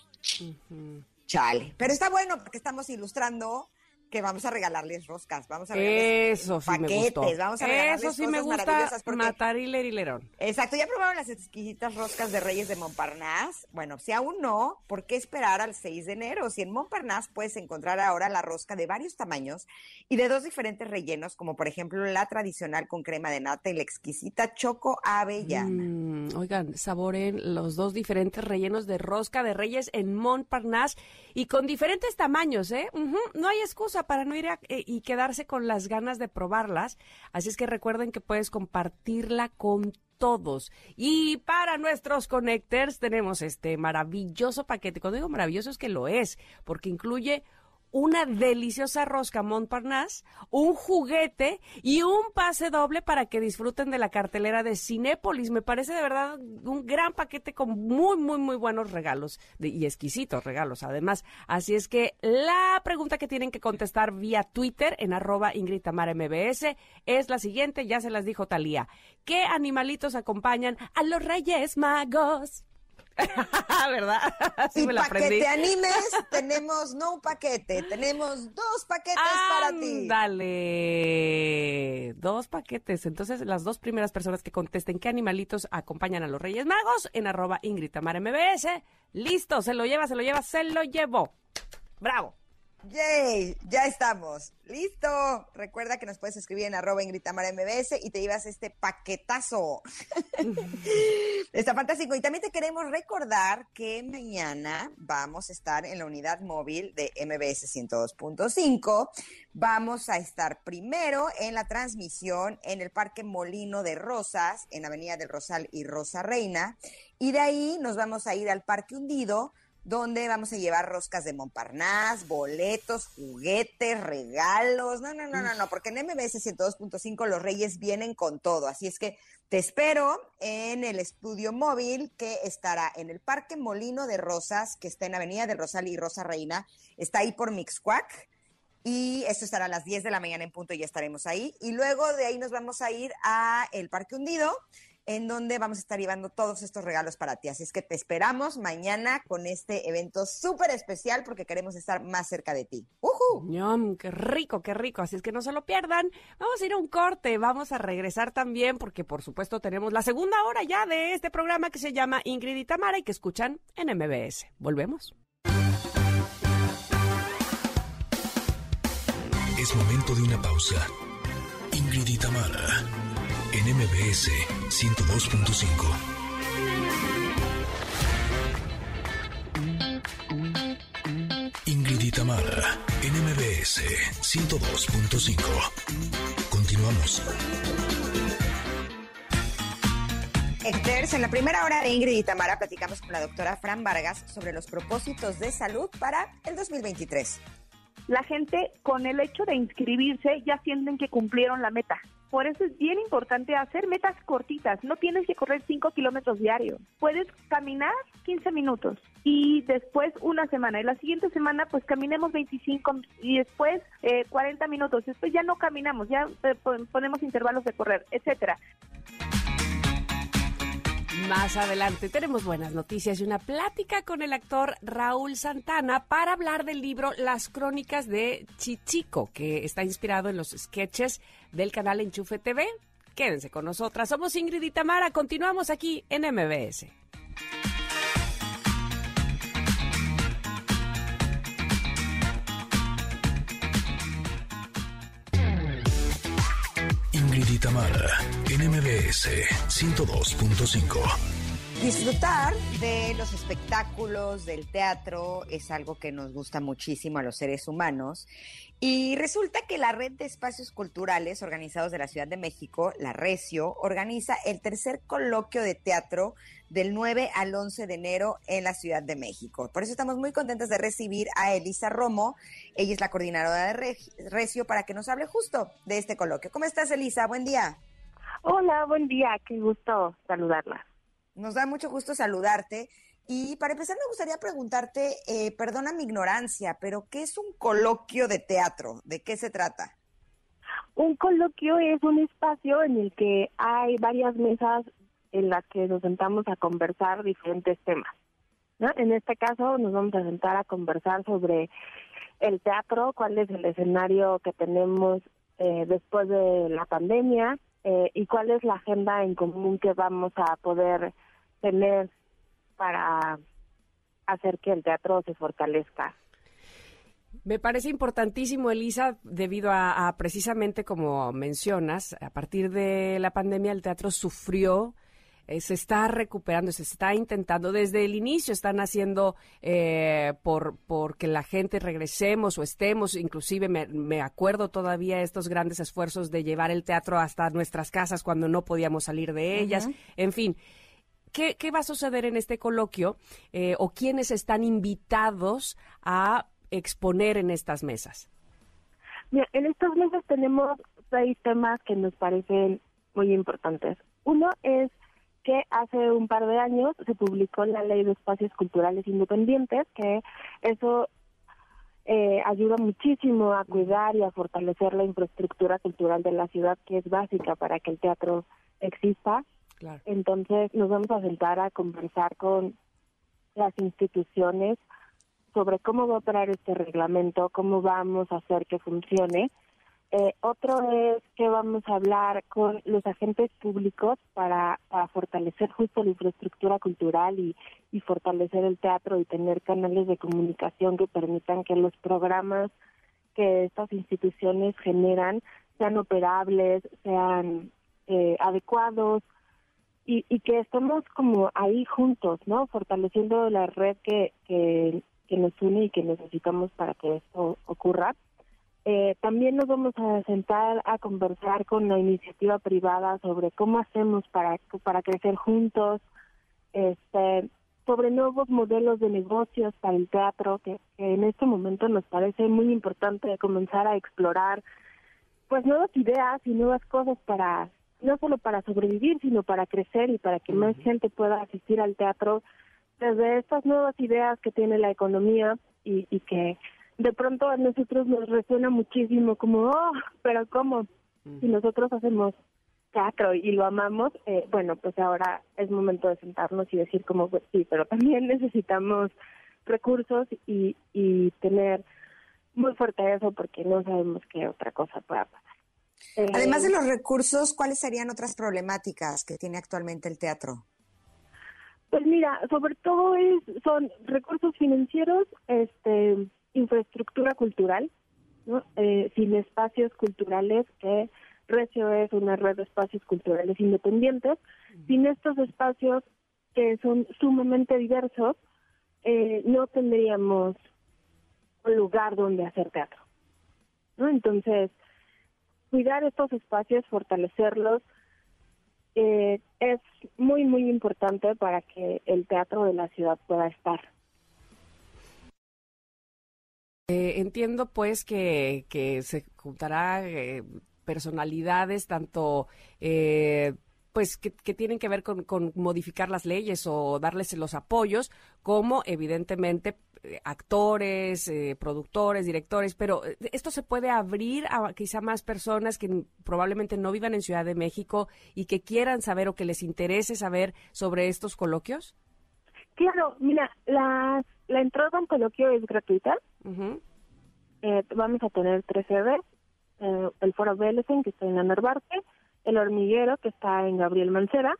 Chale. Pero está bueno porque estamos ilustrando que vamos a regalarles roscas, vamos a regalarles Eso sí paquetes, me gustó. vamos a regalarles Eso sí me gusta porque- matar y lerón. Exacto, ¿ya probaron las exquisitas roscas de Reyes de Montparnasse? Bueno, si aún no, ¿por qué esperar al 6 de enero? Si en Montparnasse puedes encontrar ahora la rosca de varios tamaños y de dos diferentes rellenos, como por ejemplo la tradicional con crema de nata y la exquisita choco avellana. Mm, oigan, saboren los dos diferentes rellenos de rosca de reyes en Montparnasse y con diferentes tamaños, ¿eh? No hay excusa para no ir a- eh, y quedarse con las ganas de probarlas. Así es que recuerden que puedes compartirla con todos. Y para nuestros connectors tenemos este maravilloso paquete. Cuando digo maravilloso es que lo es, porque incluye una deliciosa rosca Montparnasse, un juguete y un pase doble para que disfruten de la cartelera de Cinépolis. Me parece de verdad un gran paquete con muy, muy, muy buenos regalos y exquisitos regalos además. Así es que la pregunta que tienen que contestar vía Twitter en arroba MBS es la siguiente, ya se las dijo Talía. ¿Qué animalitos acompañan a los Reyes Magos? ¿Verdad? Así y me la para que te animes, tenemos no un paquete, tenemos dos paquetes para ti. Dale. Dos paquetes. Entonces, las dos primeras personas que contesten qué animalitos acompañan a los Reyes Magos en arroba Ingrid MBS. Listo, se lo lleva, se lo lleva, se lo llevó. Bravo. Yay, ya estamos. Listo. Recuerda que nos puedes escribir en arroba Tamara MBS y te llevas este paquetazo. Está fantástico. Y también te queremos recordar que mañana vamos a estar en la unidad móvil de MBS 102.5. Vamos a estar primero en la transmisión en el Parque Molino de Rosas, en Avenida del Rosal y Rosa Reina. Y de ahí nos vamos a ir al Parque Hundido donde vamos a llevar roscas de Montparnasse, boletos, juguetes, regalos. No, no, no, no, no, porque en MBS 102.5 los Reyes vienen con todo. Así es que te espero en el estudio móvil que estará en el Parque Molino de Rosas, que está en Avenida del Rosal y Rosa Reina. Está ahí por Mixcuac. Y esto estará a las 10 de la mañana en punto y ya estaremos ahí. Y luego de ahí nos vamos a ir a el Parque Hundido, en donde vamos a estar llevando todos estos regalos para ti. Así es que te esperamos mañana con este evento súper especial porque queremos estar más cerca de ti. ¡Ujú! Ñam, qué rico, qué rico. Así es que no se lo pierdan. Vamos a ir a un corte. Vamos a regresar también porque, por supuesto, tenemos la segunda hora ya de este programa que se llama Ingrid y Tamara y que escuchan en MBS. Volvemos. Es momento de una pausa. Ingrid y Tamara, en MBS 102.5. Ingrid y Tamara, en MBS 102.5. Continuamos. Exters, en la primera hora de Ingrid y Tamara platicamos con la doctora Fran Vargas sobre los propósitos de salud para el 2023. La gente con el hecho de inscribirse ya sienten que cumplieron la meta. Por eso es bien importante hacer metas cortitas. No tienes que correr 5 kilómetros diarios. Puedes caminar 15 minutos y después una semana. Y la siguiente semana pues caminemos 25 y después eh, 40 minutos. Después ya no caminamos, ya eh, pon- ponemos intervalos de correr, etcétera. Más adelante tenemos buenas noticias y una plática con el actor Raúl Santana para hablar del libro Las Crónicas de Chichico, que está inspirado en los sketches del canal Enchufe TV. Quédense con nosotras. Somos Ingrid y Tamara. Continuamos aquí en MBS. Y Tamara, en MBS 102.5. Disfrutar de los espectáculos, del teatro, es algo que nos gusta muchísimo a los seres humanos. Y resulta que la red de espacios culturales organizados de la Ciudad de México, la Recio, organiza el tercer coloquio de teatro del 9 al 11 de enero en la Ciudad de México. Por eso estamos muy contentos de recibir a Elisa Romo. Ella es la coordinadora de Recio para que nos hable justo de este coloquio. ¿Cómo estás, Elisa? Buen día. Hola, buen día, qué gusto saludarla. Nos da mucho gusto saludarte. Y para empezar, me gustaría preguntarte, eh, perdona mi ignorancia, pero ¿qué es un coloquio de teatro? ¿De qué se trata? Un coloquio es un espacio en el que hay varias mesas en las que nos sentamos a conversar diferentes temas. En este caso nos vamos a sentar a conversar sobre el teatro, cuál es el escenario que tenemos eh, después de la pandemia eh, y cuál es la agenda en común que vamos a poder tener para hacer que el teatro se fortalezca. Me parece importantísimo, Elisa, debido a, precisamente como mencionas, a partir de la pandemia el teatro sufrió eh, se está recuperando, se está intentando, desde el inicio están haciendo eh, por, que la gente regresemos o estemos, inclusive me, acuerdo todavía estos grandes esfuerzos de llevar el teatro hasta nuestras casas cuando no podíamos salir de ellas, en fin. ¿Qué, va a suceder en este coloquio eh, o quiénes están invitados a exponer en estas mesas? En estas mesas tenemos seis temas que nos parecen muy importantes. Uno es que hace un par de años se publicó la Ley de Espacios Culturales Independientes, que eso eh, ayuda muchísimo a cuidar y a fortalecer la infraestructura cultural de la ciudad, que es básica para que el teatro exista. Entonces nos vamos a sentar a conversar con las instituciones sobre cómo va a operar este reglamento, cómo vamos a hacer que funcione. Eh, otro es que vamos a hablar con los agentes públicos para, fortalecer justo la infraestructura cultural y, fortalecer el teatro y tener canales de comunicación que permitan que los programas que estas instituciones generan sean operables, sean eh, adecuados y, y, que estemos como ahí juntos, ¿no? Fortaleciendo la red que, que, que nos une y que necesitamos para que esto ocurra. Eh, también nos vamos a sentar a conversar con la iniciativa privada sobre cómo hacemos para, para crecer juntos, este, sobre nuevos modelos de negocios para el teatro, que, en este momento nos parece muy importante comenzar a explorar pues nuevas ideas y nuevas cosas para no solo para sobrevivir, sino para crecer y para que más gente pueda asistir al teatro desde estas nuevas ideas que tiene la economía y, y que de pronto a nosotros nos resuena muchísimo como, oh, pero ¿cómo? Si nosotros hacemos teatro y lo amamos, eh, bueno, pues ahora es momento de sentarnos y decir como, pues sí, pero también necesitamos recursos y, y tener muy fuerte eso porque no sabemos qué otra cosa pueda pasar. Además de eh, los recursos, ¿cuáles serían otras problemáticas que tiene actualmente el teatro? Pues mira, sobre todo es, son recursos financieros, este, infraestructura cultural, eh, sin espacios culturales, que Recio es una red de espacios culturales independientes, sin estos espacios que son sumamente diversos, eh, no tendríamos un lugar donde hacer teatro. ¿no? Entonces, cuidar estos espacios, fortalecerlos, eh, es muy, muy importante para que el teatro de la ciudad pueda estar. Eh, entiendo pues que, se juntará eh, personalidades tanto eh, pues que, tienen que ver con, con, modificar las leyes o darles los apoyos, como evidentemente actores, productores, directores, pero esto se puede abrir a quizá más personas que probablemente no vivan en Ciudad de México y que quieran saber o que les interese saber sobre estos coloquios. Claro, mira, la, la entrada a un coloquio es gratuita. eh, vamos a tener tres sedes. Eh, el Foro Belesen, que está en la Narvarte, el Hormiguero, que está en Gabriel Mancera,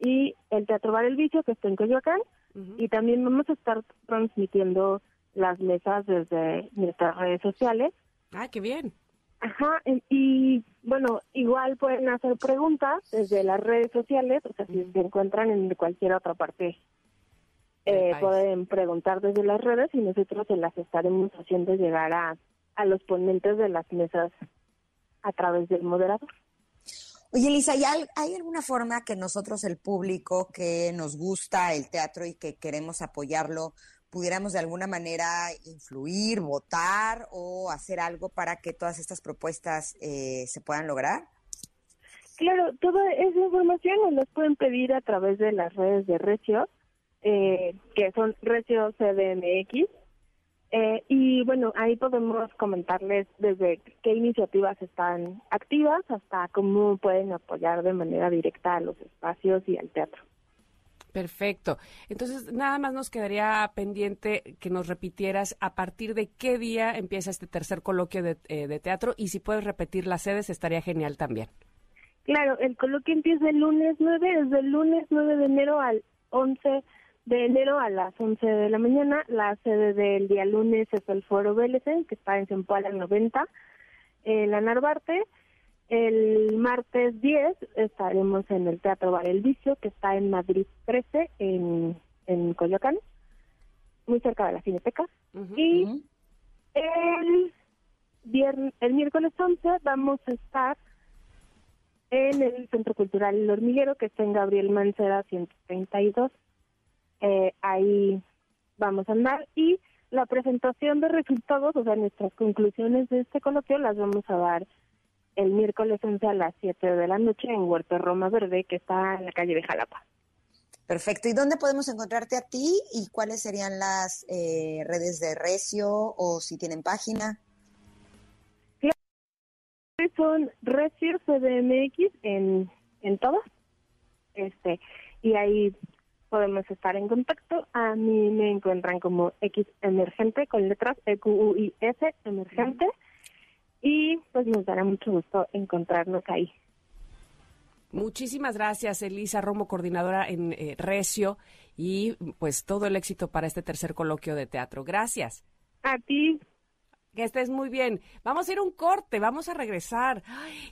y el Teatro Bar El Vicio, que está en Coyoacán. Y también vamos a estar transmitiendo las mesas desde nuestras redes sociales. Ah, qué bien. Ajá, y bueno, igual pueden hacer preguntas desde las redes sociales, o sea, si se encuentran en cualquier otra parte eh, pueden preguntar desde las redes y nosotros se las estaremos haciendo llegar a, a los ponentes de las mesas a través del moderador. Oye, Elisa, ¿hay, ¿hay alguna forma que nosotros, el público que nos gusta el teatro y que queremos apoyarlo, pudiéramos de alguna manera influir, votar o hacer algo para que todas estas propuestas eh, se puedan lograr? Claro, toda esa información nos pueden pedir a través de las redes de Recio eh, que son Recio CDMX. Eh, y bueno, ahí podemos comentarles desde qué iniciativas están activas hasta cómo pueden apoyar de manera directa a los espacios y al teatro. Perfecto. Entonces, nada más nos quedaría pendiente que nos repitieras a partir de qué día empieza este tercer coloquio de, eh, de teatro y si puedes repetir las sedes estaría genial también. Claro, el coloquio empieza el lunes 9, desde el lunes 9 de enero al 11 de enero a las 11 de la mañana. La sede del día lunes es el Foro Vélez, que está en Zempoala 90, en la Narvarte. El martes 10 estaremos en el Teatro Bar El Vicio, que está en Madrid 13, en, en Coyoacán, muy cerca de la Cineteca. Y el, viernes, el miércoles 11 vamos a estar en el Centro Cultural El Hormiguero, que está en Gabriel Mancera 132. Eh, ahí vamos a andar. Y la presentación de resultados, o sea, nuestras conclusiones de este coloquio, las vamos a dar el miércoles 11 a las 7 de la noche en Huerto Roma Verde, que está en la calle de Jalapa. Perfecto. ¿Y dónde podemos encontrarte a ti y cuáles serían las eh, redes de Recio o si tienen página? Son Recio CDMX en, en todas. Este, y ahí podemos estar en contacto. A mí me encuentran como X Emergente con letras E Q U I S Emergente y pues nos dará mucho gusto encontrarnos ahí. Muchísimas gracias, Elisa Romo, coordinadora en eh, Recio, y pues todo el éxito para este tercer coloquio de teatro. Gracias. A ti. Que estés muy bien. Vamos a ir a un corte, vamos a regresar.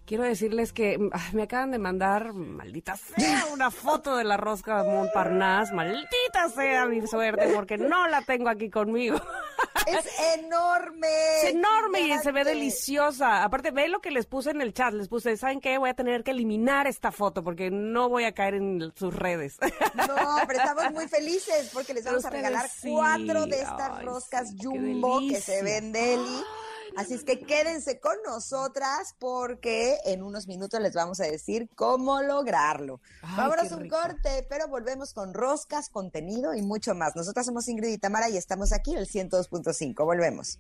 quiero decirles que me acaban de mandar, maldita sea, una foto de la rosca de Montparnasse. Maldita sea mi suerte, porque no la tengo aquí conmigo. Es enorme. Es enorme y se ve deliciosa. Aparte, ve lo que les puse en el chat. Les puse, ¿saben qué? Voy a tener que eliminar esta foto porque no voy a caer en sus redes. No, pero estamos muy felices porque les vamos a regalar cuatro de estas roscas jumbo que se ven deli. Así es que quédense con nosotras porque en unos minutos les vamos a decir cómo lograrlo. Vámonos un corte, pero volvemos con roscas, contenido y mucho más. Nosotras somos Ingrid y Tamara y estamos aquí en el 102.5. Volvemos.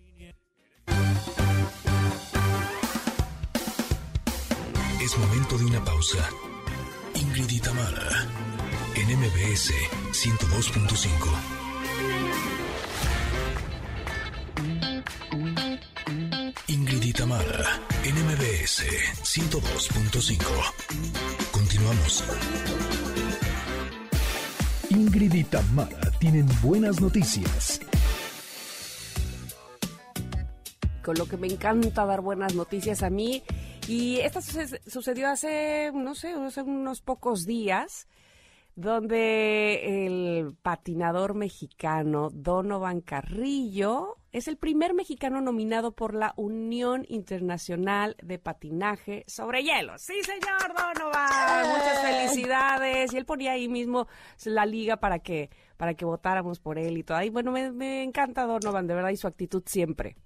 Es momento de una pausa. Ingrid y Tamara en MBS 102.5. Tamara, NMBS 102.5. Continuamos. Ingrid y Tamara tienen buenas noticias. Con lo que me encanta dar buenas noticias a mí. Y esto sucedió hace, no sé, hace unos pocos días donde el patinador mexicano Donovan Carrillo es el primer mexicano nominado por la Unión Internacional de Patinaje sobre Hielo. Sí, señor Donovan, muchas felicidades. Y él ponía ahí mismo la liga para que para que votáramos por él y todo. Y bueno, me, me encanta Donovan, de verdad, y su actitud siempre.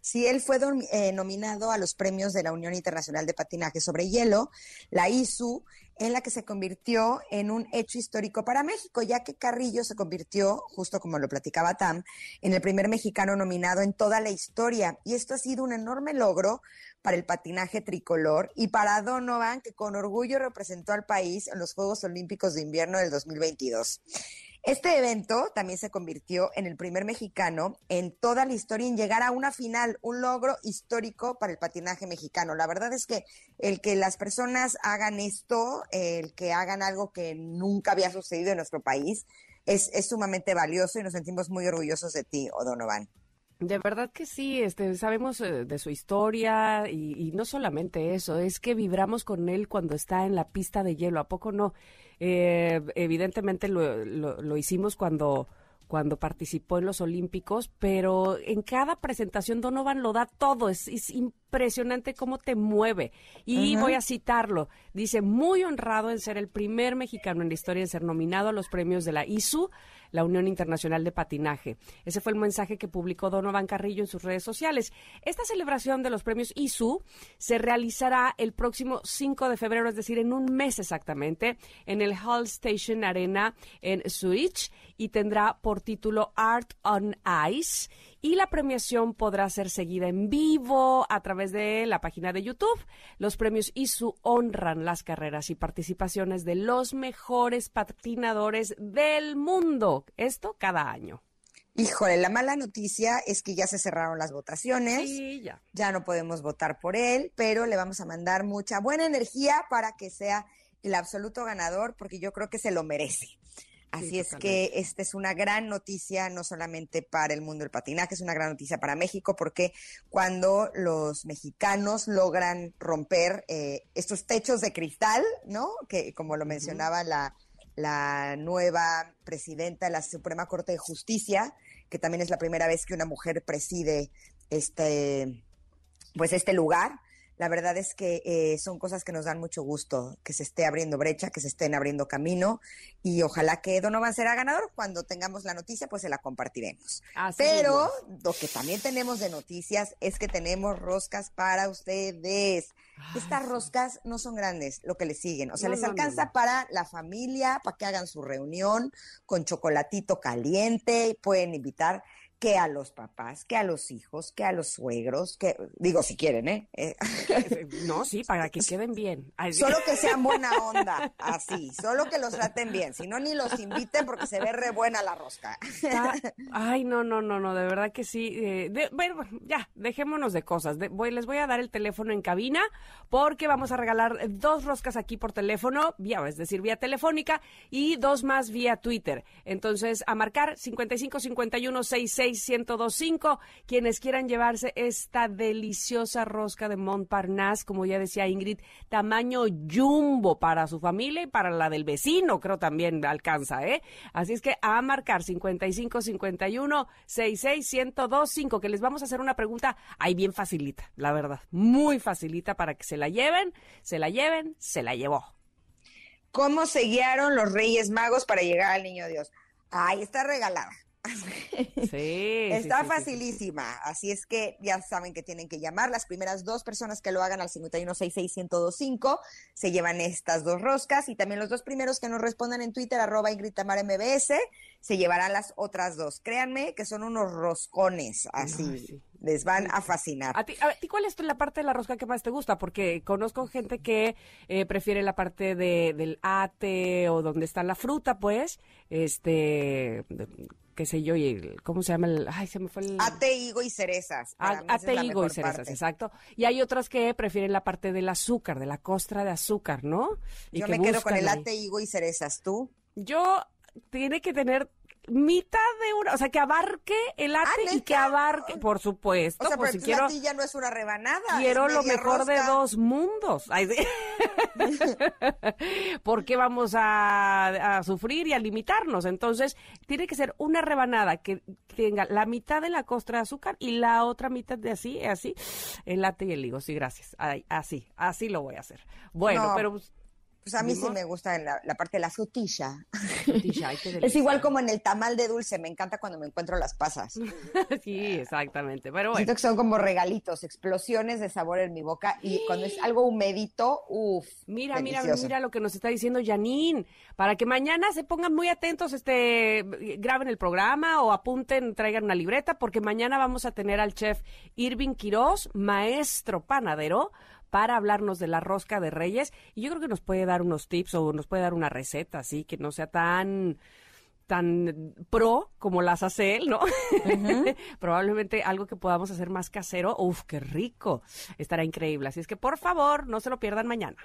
Sí, él fue eh, nominado a los premios de la Unión Internacional de Patinaje sobre Hielo, la ISU, en la que se convirtió en un hecho histórico para México, ya que Carrillo se convirtió, justo como lo platicaba Tam, en el primer mexicano nominado en toda la historia. Y esto ha sido un enorme logro para el patinaje tricolor y para Donovan, que con orgullo representó al país en los Juegos Olímpicos de Invierno del 2022. Este evento también se convirtió en el primer mexicano en toda la historia en llegar a una final, un logro histórico para el patinaje mexicano. La verdad es que el que las personas hagan esto, el que hagan algo que nunca había sucedido en nuestro país, es, sumamente valioso y nos sentimos muy orgullosos de ti, O'Donovan. De verdad que sí, este, sabemos eh, de su historia y, no solamente eso, es que vibramos con él cuando está en la pista de hielo, ¿a poco no? Eh, evidentemente lo, lo, hicimos cuando cuando participó en los Olímpicos, pero en cada presentación Donovan lo da todo, es, es impresionante cómo te mueve. Y voy a citarlo, dice, muy honrado en ser el primer mexicano en la historia en ser nominado a los premios de la ISU la Unión Internacional de Patinaje. Ese fue el mensaje que publicó Donovan Carrillo en sus redes sociales. Esta celebración de los premios ISU se realizará el próximo 5 de febrero, es decir, en un mes exactamente, en el Hall Station Arena en Zurich y tendrá por título Art on Ice y la premiación podrá ser seguida en vivo a través de la página de YouTube. Los premios ISU honran las carreras y participaciones de los mejores patinadores del mundo. Esto cada año. Híjole, la mala noticia es que ya se cerraron las votaciones. Sí, ya. Ya no podemos votar por él, pero le vamos a mandar mucha buena energía para que sea el absoluto ganador, porque yo creo que se lo merece. Así es que esta es una gran noticia, no solamente para el mundo del patinaje, es una gran noticia para México, porque cuando los mexicanos logran romper eh, estos techos de cristal, ¿no? Que como lo mencionaba la, la nueva presidenta de la Suprema Corte de Justicia, que también es la primera vez que una mujer preside este, pues este lugar. La verdad es que eh, son cosas que nos dan mucho gusto, que se esté abriendo brecha, que se estén abriendo camino y ojalá que Donovan será ganador. Cuando tengamos la noticia, pues se la compartiremos. Pero lo que también tenemos de noticias es que tenemos roscas para ustedes. Estas roscas no son grandes, lo que les siguen. O sea, les alcanza para la familia, para que hagan su reunión con chocolatito caliente, pueden invitar que a los papás, que a los hijos, que a los suegros, que digo si quieren, ¿eh? eh no, sí, para que queden bien. Solo que sean buena onda, así, solo que los traten bien, si no ni los inviten porque se ve re buena la rosca. ay, no, no, no, no, de verdad que sí. Eh, bueno, ya, dejémonos de cosas. voy, les voy a dar el teléfono en cabina porque vamos a regalar dos roscas aquí por teléfono, vía, es decir, vía telefónica y dos más vía Twitter. Entonces, a marcar 55 51 66 1025 quienes quieran llevarse esta deliciosa rosca de Montparnasse, como ya decía Ingrid, tamaño jumbo para su familia y para la del vecino, creo también alcanza, ¿eh? Así es que a marcar 55 51 66 1025 que les vamos a hacer una pregunta ahí bien facilita, la verdad, muy facilita para que se la lleven, se la lleven, se la llevó. ¿Cómo se guiaron los Reyes Magos para llegar al Niño Dios? Ahí está regalada. Sí. Está facilísima. Así es que ya saben que tienen que llamar. Las primeras dos personas que lo hagan al 5166125 se llevan estas dos roscas. Y también los dos primeros que nos respondan en Twitter, arroba Ingrid MBS, se llevarán las otras dos. Créanme que son unos roscones así. Les van a fascinar. ¿A ti, cuál es la parte de la rosca que más te gusta? Porque conozco gente que eh, prefiere la parte de, del ate o donde está la fruta, pues, este, qué sé yo, y ¿cómo se llama? El, ay, se me fue el... Ate, higo y cerezas. ate, higo y cerezas, exacto. Y hay otras que prefieren la parte del azúcar, de la costra de azúcar, ¿no? yo me quedo con el ate, higo y cerezas, ¿tú? Yo tiene que tener mitad de una, o sea, que abarque el ah, y que abarque, por supuesto. O sea, pues, si quiero, ya no es una rebanada. Quiero lo mejor de dos mundos. ¿Por qué vamos a, sufrir y a limitarnos? Entonces, tiene que ser una rebanada que tenga la mitad de la costra de azúcar y la otra mitad de así, así, el latte y el higo. Sí, gracias. así, así lo voy a hacer. Bueno, pero pues, a mí sí me gusta la, la parte de la frutilla. es igual como en el tamal de dulce, me encanta cuando me encuentro las pasas. sí, exactamente. Pero bueno. Siento que son como regalitos, explosiones de sabor en mi boca y cuando es algo humedito, uff. Mira, mira, mira lo que nos está diciendo Janine. Para que mañana se pongan muy atentos, este, graben el programa o apunten, traigan una libreta, porque mañana vamos a tener al chef Irving Quiroz, maestro panadero para hablarnos de la rosca de reyes. Y yo creo que nos puede dar unos tips o nos puede dar una receta, así que no sea tan tan pro como las hace él, ¿no? Probablemente algo que podamos hacer más casero. Uf, qué rico. Estará increíble. Así es que por favor, no se lo pierdan mañana.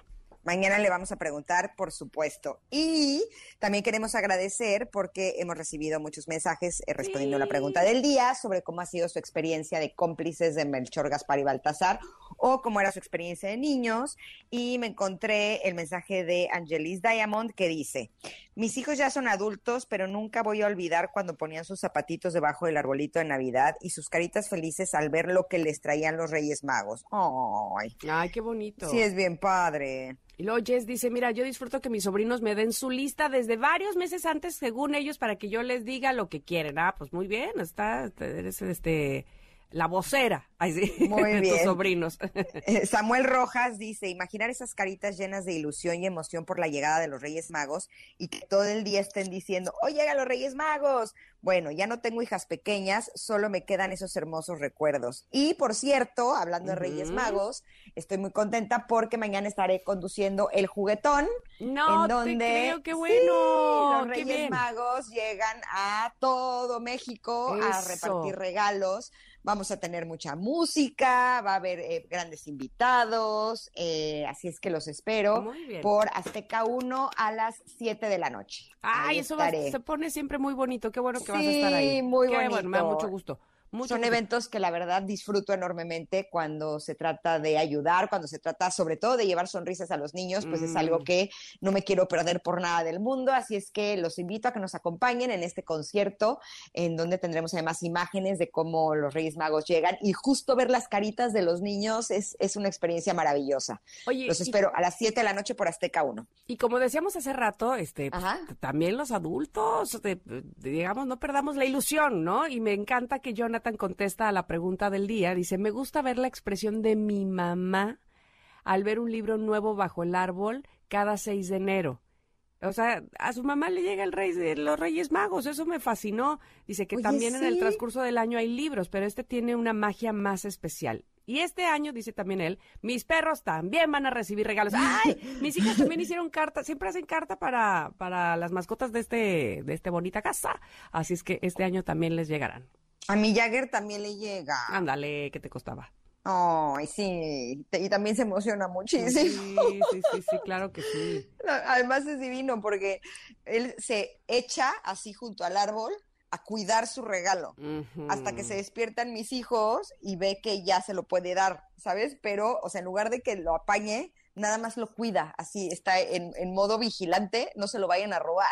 Mañana le vamos a preguntar, por supuesto. Y también queremos agradecer porque hemos recibido muchos mensajes eh, respondiendo a la pregunta del día sobre cómo ha sido su experiencia de cómplices de Melchor, Gaspar y Baltasar o cómo era su experiencia de niños. Y me encontré el mensaje de Angelis Diamond que dice, mis hijos ya son adultos, pero nunca voy a olvidar cuando ponían sus zapatitos debajo del arbolito de Navidad y sus caritas felices al ver lo que les traían los Reyes Magos. Ay, Ay qué bonito. Sí, es bien padre. Y luego Jess dice, mira, yo disfruto que mis sobrinos me den su lista desde varios meses antes, según ellos, para que yo les diga lo que quieren. Ah, pues muy bien, está, eres este la vocera ay, sí, Muy de tus bien. sobrinos. Eh, Samuel Rojas dice, imaginar esas caritas llenas de ilusión y emoción por la llegada de los Reyes Magos y que todo el día estén diciendo, hoy llegan los Reyes Magos. Bueno, ya no tengo hijas pequeñas, solo me quedan esos hermosos recuerdos. Y por cierto, hablando de Reyes. Magos, estoy muy contenta porque mañana estaré conduciendo el juguetón. No, en donde te creo, qué sí, bueno. los Reyes. Magos llegan a todo México a repartir regalos. Vamos a tener mucha música, va a haber eh, grandes invitados, eh, así es que los espero Muy bien. por Azteca 1 a las 7 de la noche. Ay, Ahí eso va- se pone siempre muy bonito. Qué bueno que vas a Sí, estar ahí. muy Qué bueno, me da mucho gusto. Mucho Son eventos que la verdad disfruto enormemente cuando se trata de ayudar, cuando se trata sobre todo de llevar sonrisas a los niños, pues es algo Mm. que no me quiero perder por nada del mundo, así es que los invito a que nos acompañen en este concierto, en donde tendremos además imágenes de cómo los Reyes Magos llegan y justo ver las caritas de los niños es, es una experiencia maravillosa. Oye, Los y- espero a las 7 de la noche por Azteca 1. Y como decíamos hace rato, este, pues, también los adultos, de- de- digamos, no perdamos la ilusión, ¿no? Y me encanta que Jonathan contesta a la pregunta del día. Dice, me gusta ver la expresión de mi mamá al ver un libro nuevo bajo el árbol cada 6 de enero. O sea, a su mamá le llega el rey de los Reyes Magos, eso me fascinó. Dice que Oye, también en el transcurso del año hay libros, pero este tiene una magia más especial. Y este año, dice también él, mis perros también van a recibir regalos. ¡Ay! Mis hijas también hicieron carta, siempre hacen carta para, para las mascotas de este, de esta bonita casa. Así es que este año también les llegarán. A mi Jagger también le llega. Ándale, ¿qué te costaba? Ay, sí, y también se emociona muchísimo. Sí, sí, sí, sí, claro que sí. Además es divino porque él se echa así junto al árbol a cuidar su regalo hasta que se despiertan mis hijos y ve que ya se lo puede dar, ¿sabes? Pero, o sea, en lugar de que lo apañe, nada más lo cuida, así está en, en modo vigilante, no se lo vayan a robar.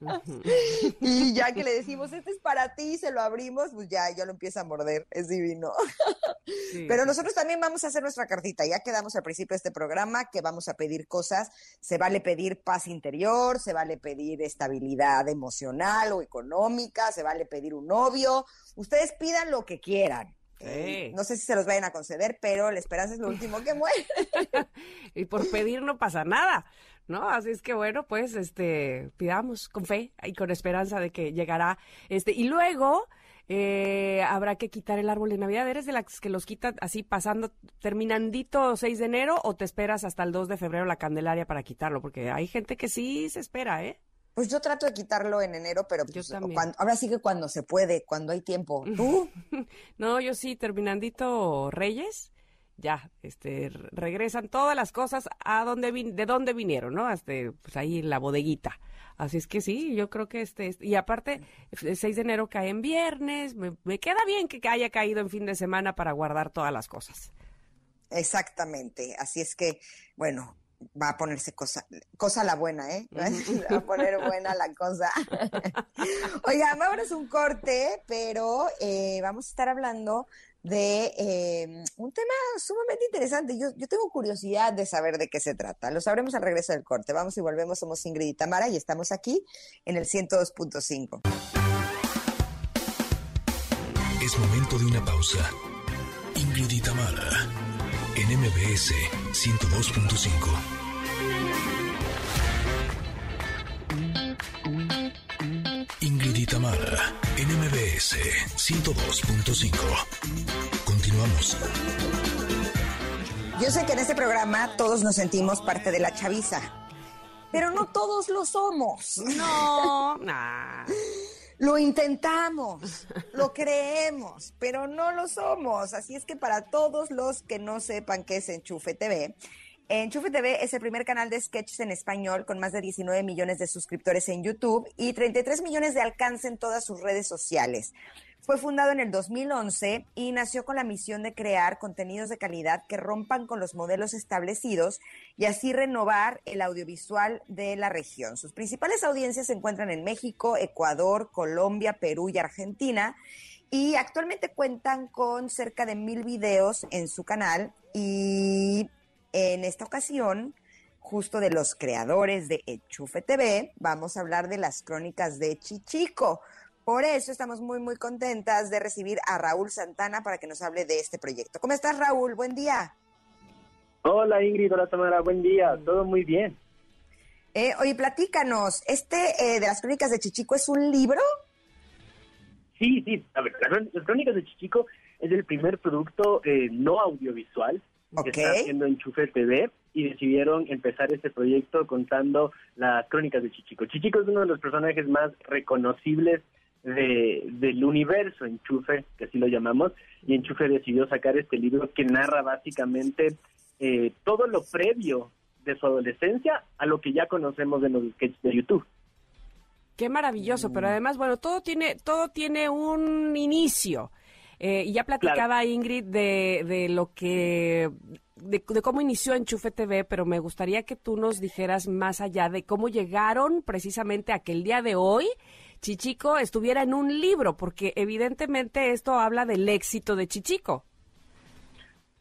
Y ya que le decimos, este es para ti, se lo abrimos, pues ya, ya lo empieza a morder, es divino. Sí. Pero nosotros también vamos a hacer nuestra cartita. Ya quedamos al principio de este programa que vamos a pedir cosas. Se vale pedir paz interior, se vale pedir estabilidad emocional o económica, se vale pedir un novio. Ustedes pidan lo que quieran. Sí. No sé si se los vayan a conceder, pero la esperanza es lo último que muere. y por pedir no pasa nada, ¿no? Así es que bueno, pues este pidamos con fe y con esperanza de que llegará este y luego eh, habrá que quitar el árbol de Navidad. ¿Eres de las que los quitan así pasando, terminandito 6 de enero o te esperas hasta el 2 de febrero la Candelaria para quitarlo? Porque hay gente que sí se espera, ¿eh? Pues yo trato de quitarlo en enero, pero Yo pues, también. cuando- ahora sí que cuando se puede, cuando hay tiempo. ¿Tú? No, yo sí, terminandito Reyes, ya, este, re- regresan todas las cosas a donde vin- de dónde vinieron, ¿no? Hasta, pues ahí en la bodeguita. Así es que sí, yo creo que este, este- y aparte, el 6 de enero cae en viernes, me, me queda bien que haya caído en fin de semana para guardar todas las cosas. Exactamente. Así es que, bueno, va a ponerse cosa, cosa la buena, ¿eh? Va a poner buena la cosa. Oigan, vámonos un corte, pero eh, vamos a estar hablando de eh, un tema sumamente interesante. Yo, yo tengo curiosidad de saber de qué se trata. Lo sabremos al regreso del corte. Vamos y volvemos. Somos Ingrid y Tamara y estamos aquí en el 102.5. Es momento de una pausa. Ingrid y Tamara, en MBS 102.5. Ingrid y Tamara, en MBS 102.5. Continuamos. Yo sé que en este programa todos nos sentimos parte de la chaviza, pero no todos lo somos. No, nah. Lo intentamos, lo creemos, pero no lo somos. Así es que para todos los que no sepan qué es Enchufe TV, Enchufe TV es el primer canal de sketches en español con más de 19 millones de suscriptores en YouTube y 33 millones de alcance en todas sus redes sociales. Fue fundado en el 2011 y nació con la misión de crear contenidos de calidad que rompan con los modelos establecidos y así renovar el audiovisual de la región. Sus principales audiencias se encuentran en México, Ecuador, Colombia, Perú y Argentina y actualmente cuentan con cerca de mil videos en su canal y en esta ocasión justo de los creadores de Enchufe TV, vamos a hablar de las crónicas de Chichico. Por eso estamos muy, muy contentas de recibir a Raúl Santana para que nos hable de este proyecto. ¿Cómo estás, Raúl? Buen día. Hola, Ingrid. Hola, Tamara. Buen día. Todo muy bien. Eh, oye, platícanos. ¿Este eh, de las crónicas de Chichico es un libro? Sí, sí. A ver, las crónicas de Chichico es el primer producto eh, no audiovisual que está haciendo Enchufe TV y decidieron empezar este proyecto contando las crónicas de Chichico. Chichico es uno de los personajes más reconocibles de, del universo Enchufe, que así lo llamamos, y Enchufe decidió sacar este libro que narra básicamente eh, todo lo previo de su adolescencia a lo que ya conocemos de los sketches de YouTube. Qué maravilloso, pero además, bueno, todo tiene, todo tiene un inicio. Eh, y ya platicaba Ingrid de, de lo que, de, cómo inició Enchufe TV, pero me gustaría que tú nos dijeras más allá de cómo llegaron precisamente a que el día de hoy Chichico estuviera en un libro, porque evidentemente esto habla del éxito de Chichico.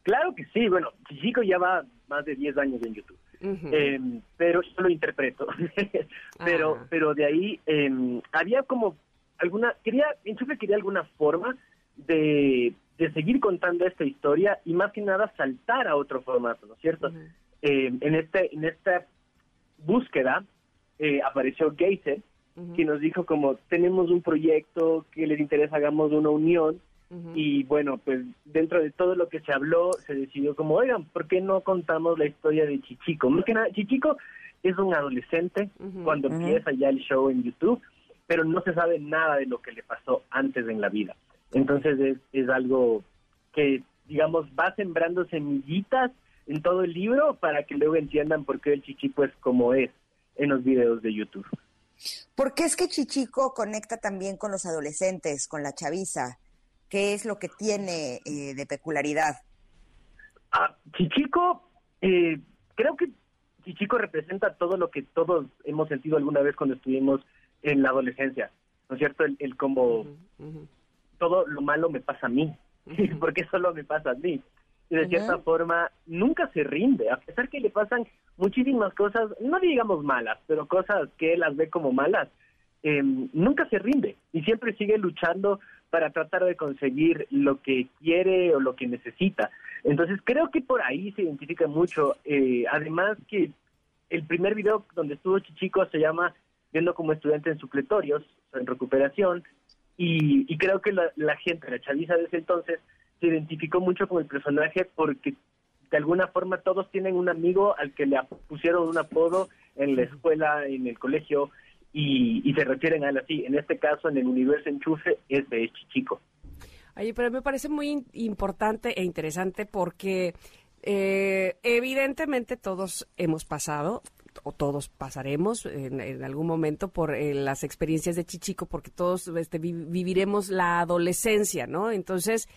Claro que sí, bueno, Chichico ya va más de 10 años en YouTube. Em, pero yo lo interpreto. pero, ah. pero de ahí eh, había como alguna, quería, Enchufe quería alguna forma de, seguir contando esta historia y más que nada saltar a otro formato, ¿no es cierto? Eh, en, este, en esta búsqueda eh, apareció Geyser, que nos dijo como tenemos un proyecto que les interesa, hagamos una unión y bueno, pues dentro de todo lo que se habló se decidió como, oigan, ¿por qué no contamos la historia de Chichico? Más que nada, Chichico es un adolescente cuando empieza ya el show en YouTube, pero no se sabe nada de lo que le pasó antes en la vida. Entonces es, es algo que, digamos, va sembrando semillitas en todo el libro para que luego entiendan por qué el Chichico es como es en los videos de YouTube. ¿Por qué es que Chichico conecta también con los adolescentes, con la chaviza? ¿Qué es lo que tiene eh, de peculiaridad? Ah, Chichico, eh, creo que Chichico representa todo lo que todos hemos sentido alguna vez cuando estuvimos en la adolescencia, ¿no es cierto? El, como todo lo malo me pasa a mí, porque solo me pasa a mí. Y de cierta forma nunca se rinde, a pesar que le pasan muchísimas cosas, no digamos malas, pero cosas que él las ve como malas, em, nunca se rinde y siempre sigue luchando para tratar de conseguir lo que quiere o lo que necesita. Entonces creo que por ahí se identifica mucho. Eh, además que el primer video donde estuvo Chichico se llama Viendo como estudiante en supletorios, en recuperación, y, creo que la, gente, la chaviza desde entonces, se identificó mucho con el personaje porque de alguna forma todos tienen un amigo al que le pusieron un apodo en la escuela, en el colegio, y, se refieren a él así. En este caso, en el universo enchufe, es de Chichico. Oye, pero me parece muy importante e interesante porque eh, evidentemente todos hemos pasado o todos pasaremos en, algún momento por eh, las experiencias de Chichico, porque todos este, viviremos la adolescencia, ¿no? Entonces,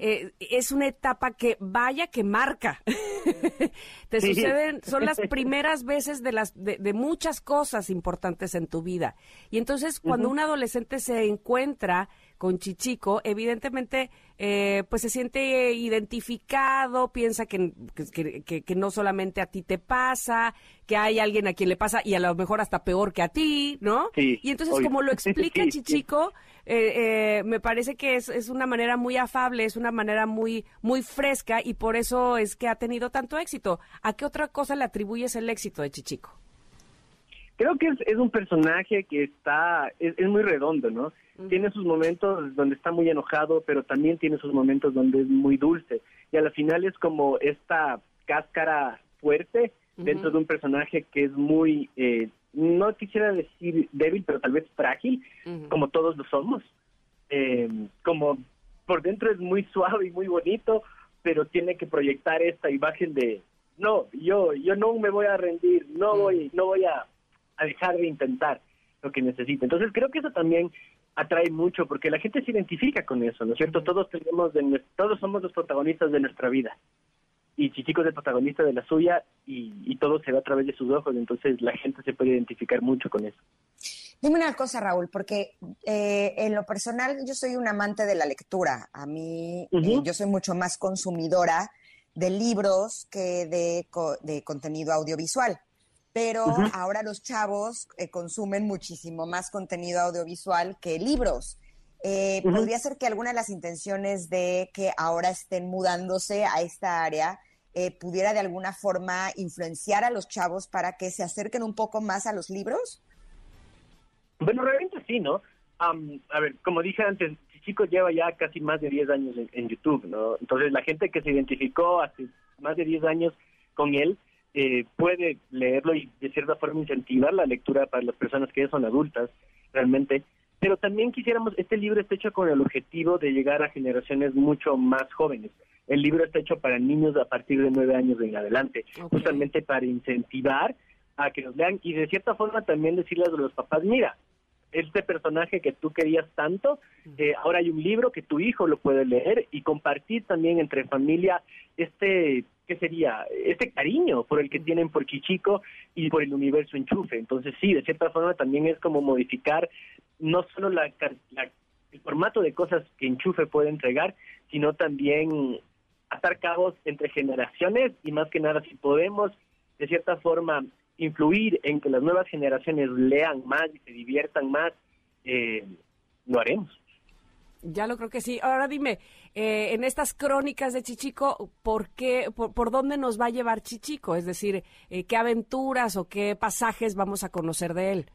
eh, es una etapa que vaya que marca. Te suceden, son las primeras veces de, las, de, muchas cosas importantes en tu vida. Y entonces, cuando un adolescente se encuentra con Chichico, evidentemente eh, pues se siente identificado, piensa que, que, que, no solamente a ti te pasa, que hay alguien a quien le pasa y a lo mejor hasta peor que a ti, ¿no? y entonces como lo explica Chichico, eh, eh, me parece que es, es una manera muy afable, es una manera muy, muy fresca y por eso es que ha tenido tanto éxito. ¿A qué otra cosa le atribuyes el éxito de Chichico? Creo que es, es un personaje que está, es, es muy redondo, ¿no? Tiene sus momentos donde está muy enojado, pero también tiene sus momentos donde es muy dulce. Y a la final es como esta cáscara fuerte dentro de un personaje que es muy, eh, no quisiera decir débil, pero tal vez frágil, como todos lo somos. Eh, como por dentro es muy suave y muy bonito, pero tiene que proyectar esta imagen de no, yo, yo no me voy a rendir, no voy, no voy a, a dejar de intentar lo que necesito. Entonces creo que eso también atrae mucho porque la gente se identifica con eso, ¿no es cierto? Todos tenemos, todos somos los protagonistas de nuestra vida y Chichico es el protagonista de la suya y, todo se ve a través de sus ojos, entonces la gente se puede identificar mucho con eso. Dime una cosa, Raúl, porque eh, en lo personal yo soy un amante de la lectura. A mí, eh, yo soy mucho más consumidora de libros que de, de contenido audiovisual pero ahora los chavos eh, consumen muchísimo más contenido audiovisual que libros. Eh, ¿Podría ser que alguna de las intenciones de que ahora estén mudándose a esta área eh, pudiera de alguna forma influenciar a los chavos para que se acerquen un poco más a los libros? Bueno, realmente sí, ¿no? a ver, como dije antes, Chico lleva ya casi más de 10 años en, YouTube, ¿no? Entonces la gente que se identificó hace más de 10 años con él eh, puede leerlo y de cierta forma incentivar la lectura para las personas que ya son adultas, realmente. Pero también quisiéramos, este libro está hecho con el objetivo de llegar a generaciones mucho más jóvenes. El libro está hecho para niños a partir de nueve años en adelante, justamente para incentivar a que nos lean y de cierta forma también decirles a los papás, mira, este personaje que tú querías tanto, eh, ahora hay un libro que tu hijo lo puede leer y compartir también entre familia este, ¿qué sería? Este cariño por el que tienen por Chichico y por el universo enchufe. Entonces sí, de cierta forma también es como modificar no solo la, el formato de cosas que enchufe puede entregar, sino también atar cabos entre generaciones y más que nada si podemos de cierta forma influir en que las nuevas generaciones lean más y se diviertan más, eh, lo haremos. Ya lo creo que sí. Ahora dime, eh, en estas crónicas de Chichico, ¿por qué, por, dónde nos va a llevar Chichico? Es decir, eh, ¿qué aventuras o qué pasajes vamos a conocer de él?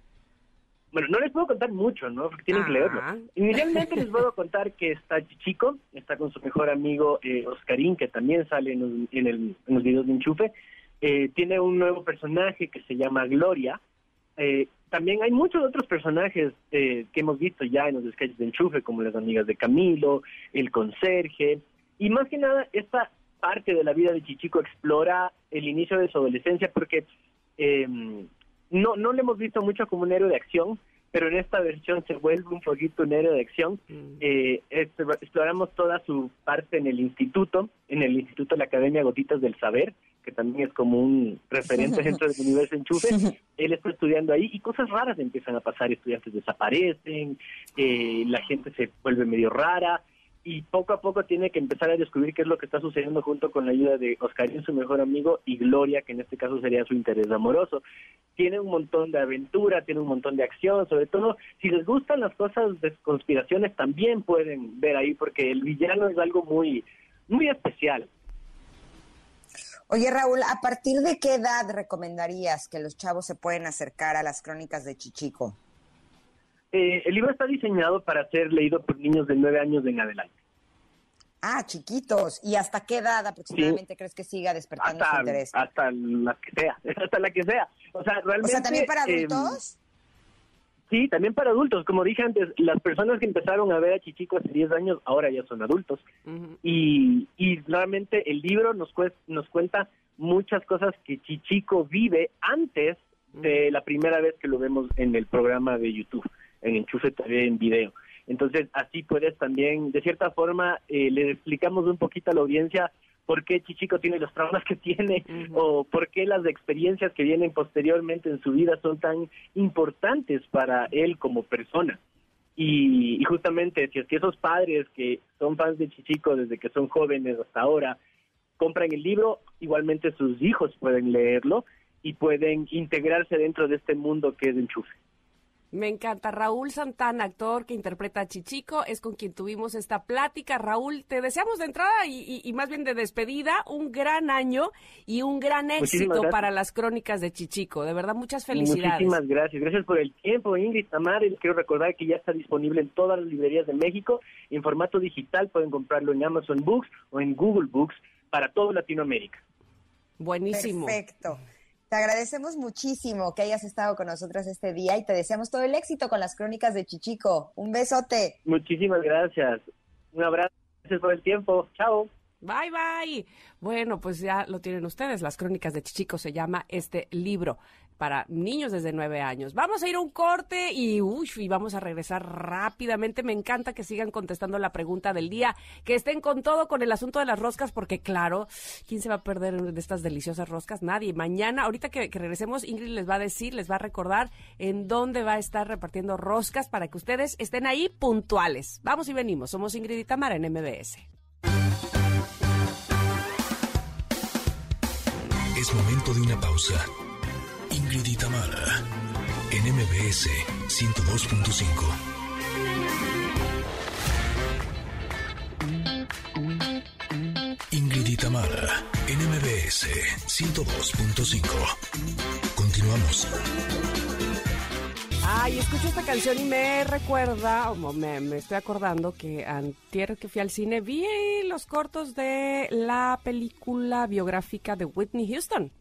Bueno, no les puedo contar mucho, ¿no? Porque tienen que leerlo. Inicialmente les puedo contar que está Chichico, está con su mejor amigo Oscarín, que también sale en, en, el, en los videos de Enchufe, eh, tiene un nuevo personaje que se llama Gloria. Eh, también hay muchos otros personajes eh, que hemos visto ya en los sketches de Enchufe, como las amigas de Camilo, el conserje, y más que nada esta parte de la vida de Chichico explora el inicio de su adolescencia porque no, no le hemos visto mucho como un héroe de acción, pero en esta versión se vuelve un poquito un héroe de acción. Mm. exploramos toda su parte en el instituto, en el Instituto de la Academia Gotitas del Saber, que también es como un referente dentro del universo enchufe, él está estudiando ahí y cosas raras empiezan a pasar, estudiantes desaparecen, eh, la gente se vuelve medio rara y poco a poco tiene que empezar a descubrir qué es lo que está sucediendo junto con la ayuda de Oscarín, su mejor amigo, y Gloria, que en este caso sería su interés amoroso. Tiene un montón de aventura, tiene un montón de acción, sobre todo si les gustan las cosas de conspiraciones también pueden ver ahí porque el villano es algo muy muy especial. Oye, Raúl, ¿a partir de qué edad recomendarías que los chavos se pueden acercar a las crónicas de Chichico? Eh, el libro está diseñado para ser leído por niños de nueve años en adelante. Ah, chiquitos. ¿Y hasta qué edad aproximadamente crees que siga despertando su interés? Hasta la que sea, hasta la que sea. O sea, realmente... O sea, ¿también para em, adultos? Sí, también para adultos. Como dije antes, las personas que empezaron a ver a Chichico hace 10 años ahora ya son adultos. y, y realmente el libro nos, nos cuenta muchas cosas que Chichico vive antes de la primera vez que lo vemos en el programa de YouTube, en Enchufe TV en video. Entonces, así puedes también, de cierta forma, eh, le explicamos un poquito a la audiencia por qué Chichico tiene los traumas que tiene o por qué las experiencias que vienen posteriormente en su vida son tan importantes para él como persona. Y, justamente si es que esos padres que son fans de Chichico desde que son jóvenes hasta ahora compran el libro, igualmente sus hijos pueden leerlo y pueden integrarse dentro de este mundo que es enchufe. Me encanta. Raúl Santana, actor que interpreta a Chichico, es con quien tuvimos esta plática. Raúl, te deseamos de entrada y, más bien de despedida un gran año y un gran éxito para las crónicas de Chichico. De verdad, muchas felicidades. Muchísimas gracias. Gracias por el tiempo, Ingrid Tamar. Les quiero recordar que ya está disponible en todas las librerías de México en formato digital. Pueden comprarlo en Amazon Books o en Google Books para toda Latinoamérica. Buenísimo. Perfecto. Te agradecemos muchísimo que hayas estado con nosotras este día y te deseamos todo el éxito con las crónicas de Chichico. Un besote. Muchísimas gracias. Un abrazo. Gracias por el tiempo. Chao. Bye, bye. Bueno, pues ya lo tienen ustedes. Las crónicas de Chichico se llama este libro para niños desde nueve años. Vamos a ir a un corte y, y vamos a regresar rápidamente. Me encanta que sigan contestando la pregunta del día, que estén con todo con el asunto de las roscas, porque claro, ¿quién se va a perder de estas deliciosas roscas? Nadie. Mañana, ahorita que, que regresemos, Ingrid les va a decir, les va a recordar en dónde va a estar repartiendo roscas para que ustedes estén ahí puntuales. Vamos y venimos. Somos Ingrid y Tamara en MBS. Es momento de una pausa. Ingrid y Tamara, en MBS 102.5. Ingrid y Tamara, MBS 102.5. Continuamos. Ay, escucho esta canción y me recuerda, o me, me estoy acordando que antier que fui al cine vi los cortos de la película biográfica de Whitney Houston.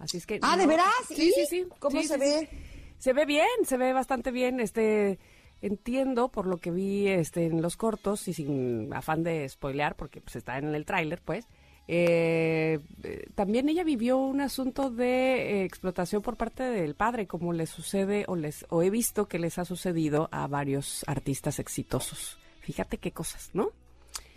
Así es que... Ah, ¿de veras? Sí, sí, sí. ¿Cómo Sí, se sí, ve? sí. Se ve bien, se ve bastante bien. Este, entiendo por lo que vi este, en los cortos y sin afán de spoilear, porque pues, está en el tráiler, pues. eh, eh, también ella vivió un asunto de eh, explotación por parte del padre, como le sucede o les o he visto que les ha sucedido a varios artistas exitosos. Fíjate qué cosas, ¿no?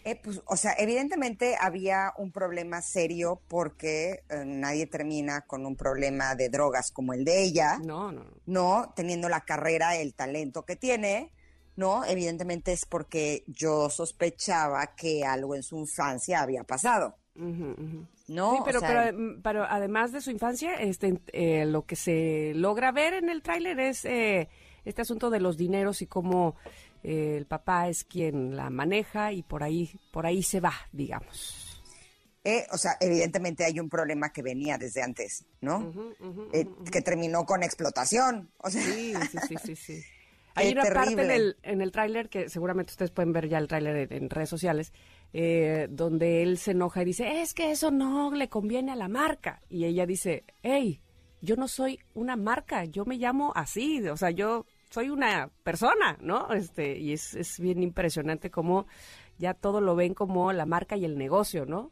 Eh, pues, o sea, evidentemente había un problema serio porque eh, nadie termina con un problema de drogas como el de ella, No, no. no. ¿no? Teniendo la carrera, el talento que tiene, ¿no? Evidentemente es porque yo sospechaba que algo en su infancia había pasado. ¿no? Sí, pero, O sea, pero, mm, pero además de su infancia, este, eh, lo que se logra ver en el tráiler es eh, este asunto de los dineros y cómo eh, el papá es quien la maneja y por ahí, por ahí se va, digamos. eh, o sea, evidentemente hay un problema que venía desde antes, ¿no? Eh, que terminó con explotación. O sea, Sí, sí, sí, sí, sí. Hay una parte en el, en el tráiler que seguramente ustedes pueden ver ya el tráiler en, en redes sociales, eh, donde él se enoja y dice, es que eso no le conviene a la marca. Y ella dice, hey, yo no soy una marca, yo me llamo así, o sea, yo soy una persona, ¿no? Este, y es, es bien impresionante cómo ya todo lo ven como la marca y el negocio, ¿no?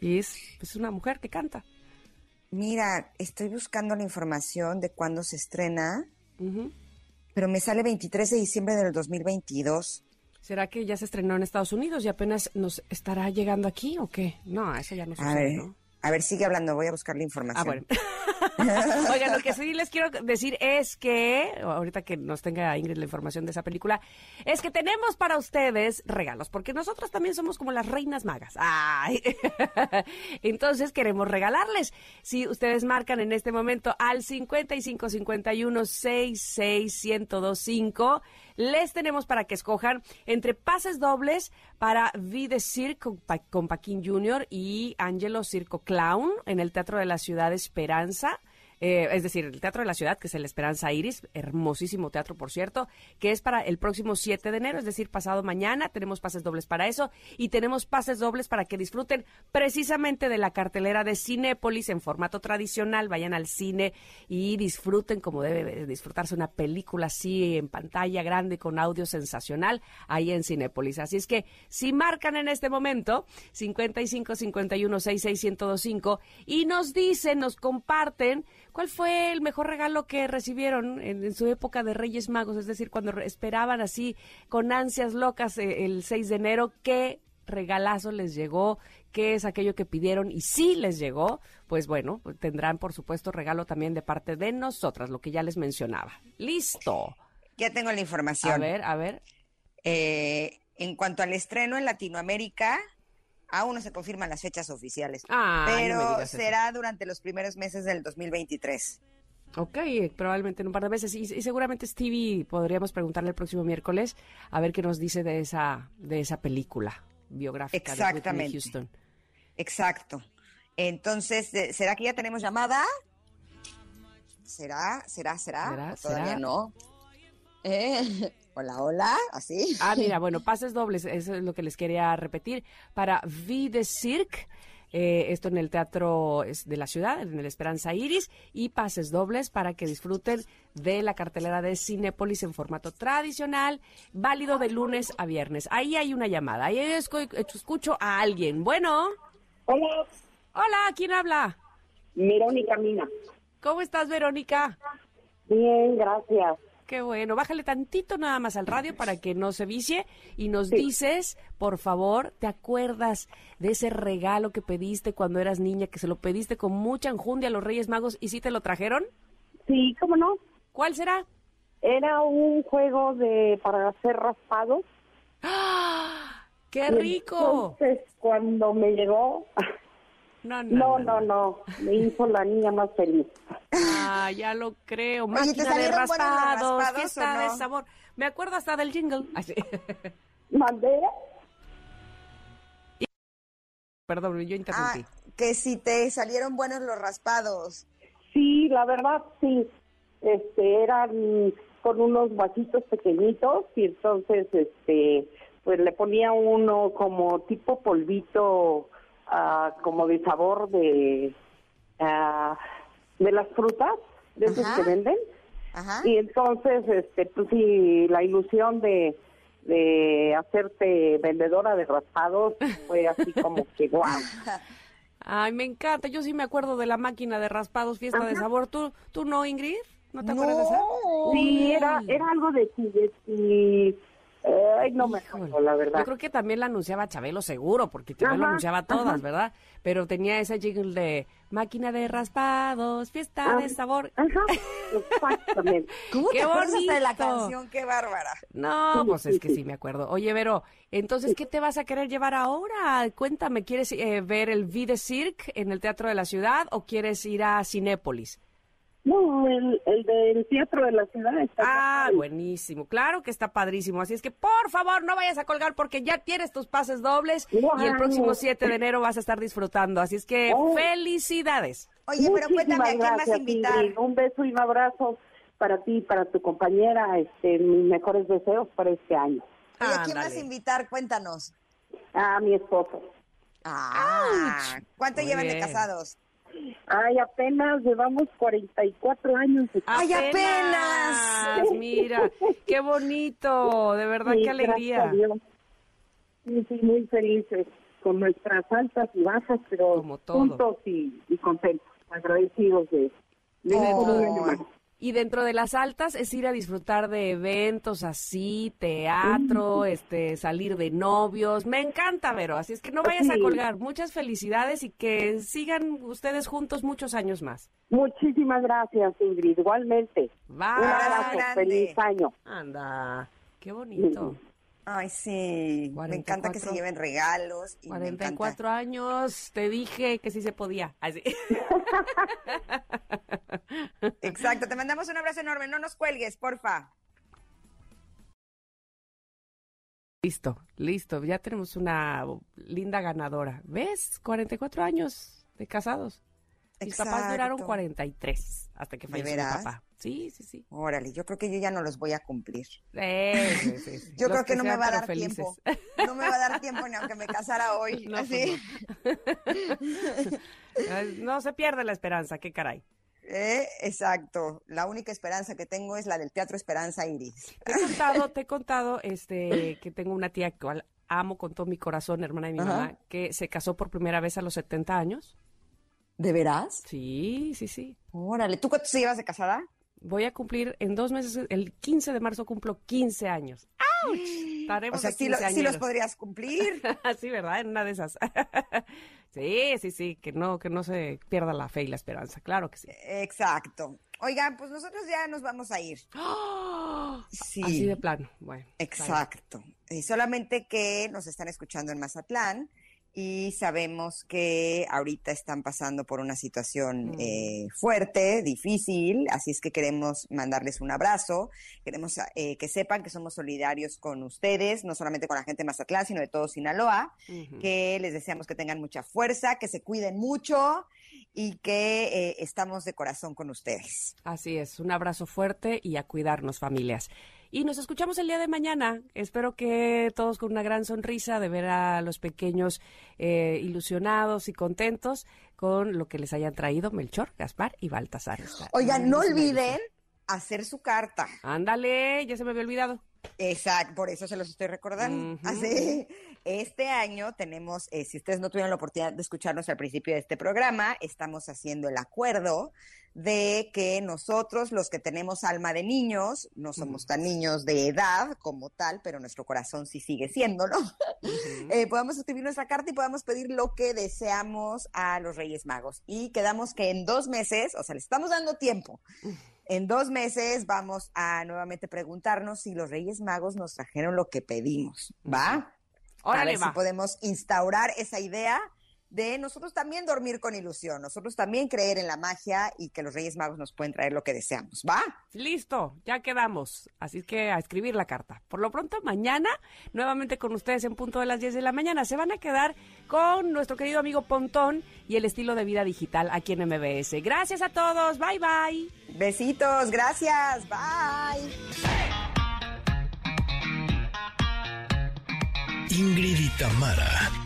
Y es pues, una mujer que canta. mira, estoy buscando la información de cuándo se estrena, pero me sale 23 de diciembre del 2022. ¿Será que ya se estrenó en Estados Unidos y apenas nos estará llegando aquí o qué? No, eso ya no A sucede, ver, ¿no? a ver, sigue hablando, voy a buscar la información. Ah, bueno. Oigan, lo que sí les quiero decir es que, ahorita que nos tenga Ingrid la información de esa película, es que tenemos para ustedes regalos, porque nosotros también somos como las reinas magas. Ay. Entonces queremos regalarles. Si ustedes marcan en este momento al 55 51 66 1025, les tenemos para que escojan entre pases dobles para con, Pa- con Paquín Jr. y Angelo Circo Clown en el Teatro de la Ciudad Esperanza. Eh, es decir, el Teatro de la Ciudad, que es el Esperanza Iris, hermosísimo teatro, por cierto, que es para el próximo 7 de enero, es decir, pasado mañana. Tenemos pases dobles para eso y tenemos pases dobles para que disfruten precisamente de la cartelera de Cinépolis en formato tradicional. Vayan al cine y disfruten como debe disfrutarse una película así en pantalla grande con audio sensacional ahí en Cinépolis. Así es que si marcan en este momento 55 51 66 1025 y nos dicen, nos comparten cuál fue el mejor regalo que recibieron en, en su época de Reyes Magos, es decir, cuando esperaban así con ansias locas eh, el 6 de enero, qué regalazo les llegó, qué es aquello que pidieron y si les llegó, pues bueno, tendrán por supuesto regalo también de parte de nosotras, lo que ya les mencionaba. Listo. Ya tengo la información. A ver, a ver. Eh, en cuanto al estreno en Latinoamérica, aún no se confirman las fechas oficiales, Ah, no pero eso. será durante los primeros meses del 2023. Ok, probablemente en un par de meses. Y, y seguramente Stevie podríamos preguntarle el próximo miércoles a ver qué nos dice de esa, de esa película biográfica de Whitney. Houston. Exacto. Entonces, eh, ¿será que ya tenemos llamada? ¿Será? ¿Será? ¿Será? ¿Será? ¿O Todavía ¿Será? no. Eh, hola, hola, así. Ah, mira, bueno, pases dobles, eso es lo que les quería repetir. Para Vie de Cirque, eh, esto en el Teatro de la Ciudad, en el Esperanza Iris, y pases dobles para que disfruten de la cartelera de Cinépolis en formato tradicional, válido de lunes a viernes. Ahí hay una llamada, ahí escu- escucho a alguien. Bueno, Hola, hola, ¿quién habla? Verónica Mina. ¿Cómo estás, Verónica? Bien, gracias. Qué bueno, bájale tantito nada más al radio para que no se vicie y nos dices, por favor, ¿te acuerdas de ese regalo que pediste cuando eras niña, que se lo pediste con mucha enjundia a los Reyes Magos y sí te lo trajeron? Sí, ¿cómo no? ¿Cuál será? Era un juego de para hacer raspados. ¡Ah! ¡Qué rico! Entonces, cuando me llegó, No, no, no, no, me hizo la niña más feliz. Ah, ya lo creo. Oye, ¿te Máquina de raspados, fiesta de sabor. Me acuerdo hasta del jingle. Así. Mandé. Perdón, yo Ah, interrumpí. que si te salieron buenos los raspados. Sí, la verdad, sí. Este, eran con unos vasitos pequeñitos y entonces, este, pues le ponía uno como tipo polvito, ah, como de sabor de, ah, de las frutas, de esos Ajá. que venden. Ajá. Y entonces, este, pues sí, la ilusión de, de hacerte vendedora de raspados fue así como que guau. Ay, me encanta. Yo sí me acuerdo de la máquina de raspados, fiesta de sabor. ¿Tú, tú no, Ingrid? ¿No te acuerdas de esa? Sí, era, era algo de y ay, no me acuerdo, la verdad. Yo creo que también la anunciaba Chabelo seguro, porque Chabelo Ajá, anunciaba todas, ajá. ¿verdad? Pero tenía ese jingle de máquina de raspados, fiesta Ah, de sabor. Ajá, exactamente. ¿Cómo ¡Qué te de la canción? ¡Qué bárbara! No, pues es que sí me acuerdo. Oye, Vero, entonces, ¿qué te vas a querer llevar ahora? Cuéntame, ¿quieres eh, ver el Vide Cirque en el Teatro de la Ciudad o quieres ir a Cinépolis? No, el, el del teatro de la ciudad está Ah, buenísimo. Claro que está padrísimo. Así es que, por favor, no vayas a colgar porque ya tienes tus pases dobles y el próximo 7 de enero vas a estar disfrutando. Así es que, Oh. felicidades. Oye, pero cuéntame, ¿a quién vas a gracias, invitar? Ingrid. Un beso y un abrazo para ti y para tu compañera. Este, mis mejores deseos para este año. Oye, ¿a quién vas a invitar? Cuéntanos. A mi esposo. Ah, ¿cuánto Muy llevan de casados? Ay, apenas llevamos 44 años. de ¡Ay, apenas! Mira, qué bonito. De verdad, Sí, qué alegría. a Dios. Sí, sí, muy felices con nuestras altas y bajas, pero Como todo. juntos y, y contentos, agradecidos de, de Oh. Y dentro de las altas es ir a disfrutar de eventos así, teatro, este, salir de novios. Me encanta, Vero. Así es que no vayas a colgar. Muchas felicidades y que sigan ustedes juntos muchos años más. Muchísimas gracias, Ingrid. Igualmente. Bye. Un abrazo, grande. feliz año. Anda, qué bonito. Ay, sí. Me encanta que se 44. lleven regalos. Y me 44 años, te dije que sí se podía. Así. Exacto. Te mandamos un abrazo enorme. No nos cuelgues, porfa. Listo, listo. Ya tenemos una linda ganadora. ¿Ves? 44 años de casados. Mis papás duraron Exacto. 43 hasta que ¿De falleció mi papá. Sí, sí, sí. Órale, yo creo que yo ya no los voy a cumplir. Sí, sí, sí, sí. Yo Los creo que, no me va a dar felices. tiempo. No me va a dar tiempo ni aunque me casara hoy. No, así. pues No se pierde la esperanza, qué caray. Eh, exacto. La única esperanza que tengo es la del Teatro Esperanza Iris. Te he contado, te he contado este, que tengo una tía cual amo con todo mi corazón, hermana de mi Ajá. mamá, que se casó por primera vez a los 70 años. ¿De veras? Sí, sí, sí. Órale, ¿tú cuántos llevas de casada? Voy a cumplir en dos meses, el 15 de marzo cumplo 15 años. ¡Auch! Estaremos O sea, sí, lo- sí los podrías cumplir. sí, ¿verdad? En una de esas. sí, sí, sí, que no, que no se pierda la fe y la esperanza, claro que sí. Exacto. Oigan, pues nosotros ya nos vamos a ir. Sí. Así de plano, bueno. Exacto. Y solamente que nos están escuchando en Mazatlán y sabemos que ahorita están pasando por una situación Mm. eh, fuerte, difícil, así es que queremos mandarles un abrazo, queremos eh, que sepan que somos solidarios con ustedes, no solamente con la gente de Mazatlán, sino de todo Sinaloa, que les deseamos que tengan mucha fuerza, que se cuiden mucho y que eh, estamos de corazón con ustedes. Así es, un abrazo fuerte y a cuidarnos familias. Y nos escuchamos el día de mañana. Espero que todos con una gran sonrisa de ver a los pequeños eh, ilusionados y contentos con lo que les hayan traído Melchor, Gaspar y Baltasar. Oigan, no olviden hacer su carta. Ándale, ya se me había olvidado. Exacto, por eso se los estoy recordando. Así, este año tenemos, eh, si ustedes no tuvieron la oportunidad de escucharnos al principio de este programa, estamos haciendo el acuerdo de que nosotros, los que tenemos alma de niños, no somos tan niños de edad como tal, pero nuestro corazón sí sigue siéndolo, eh, podamos escribir nuestra carta y podamos pedir lo que deseamos a los Reyes Magos. Y quedamos que en dos meses, o sea, le estamos dando tiempo. En dos meses vamos a nuevamente preguntarnos si los Reyes Magos nos trajeron lo que pedimos, ¿va? a Órale, ver va. si podemos instaurar esa idea de nosotros también dormir con ilusión, nosotros también creer en la magia y que los Reyes Magos nos pueden traer lo que deseamos, ¿va? Listo, ya quedamos. Así que a escribir la carta. Por lo pronto, mañana, nuevamente con ustedes en punto de las 10 de la mañana. Se van a quedar con nuestro querido amigo Pontón y el estilo de vida digital aquí en MBS. Gracias a todos. Bye, bye. Besitos, gracias. Bye. Ingrid y Tamara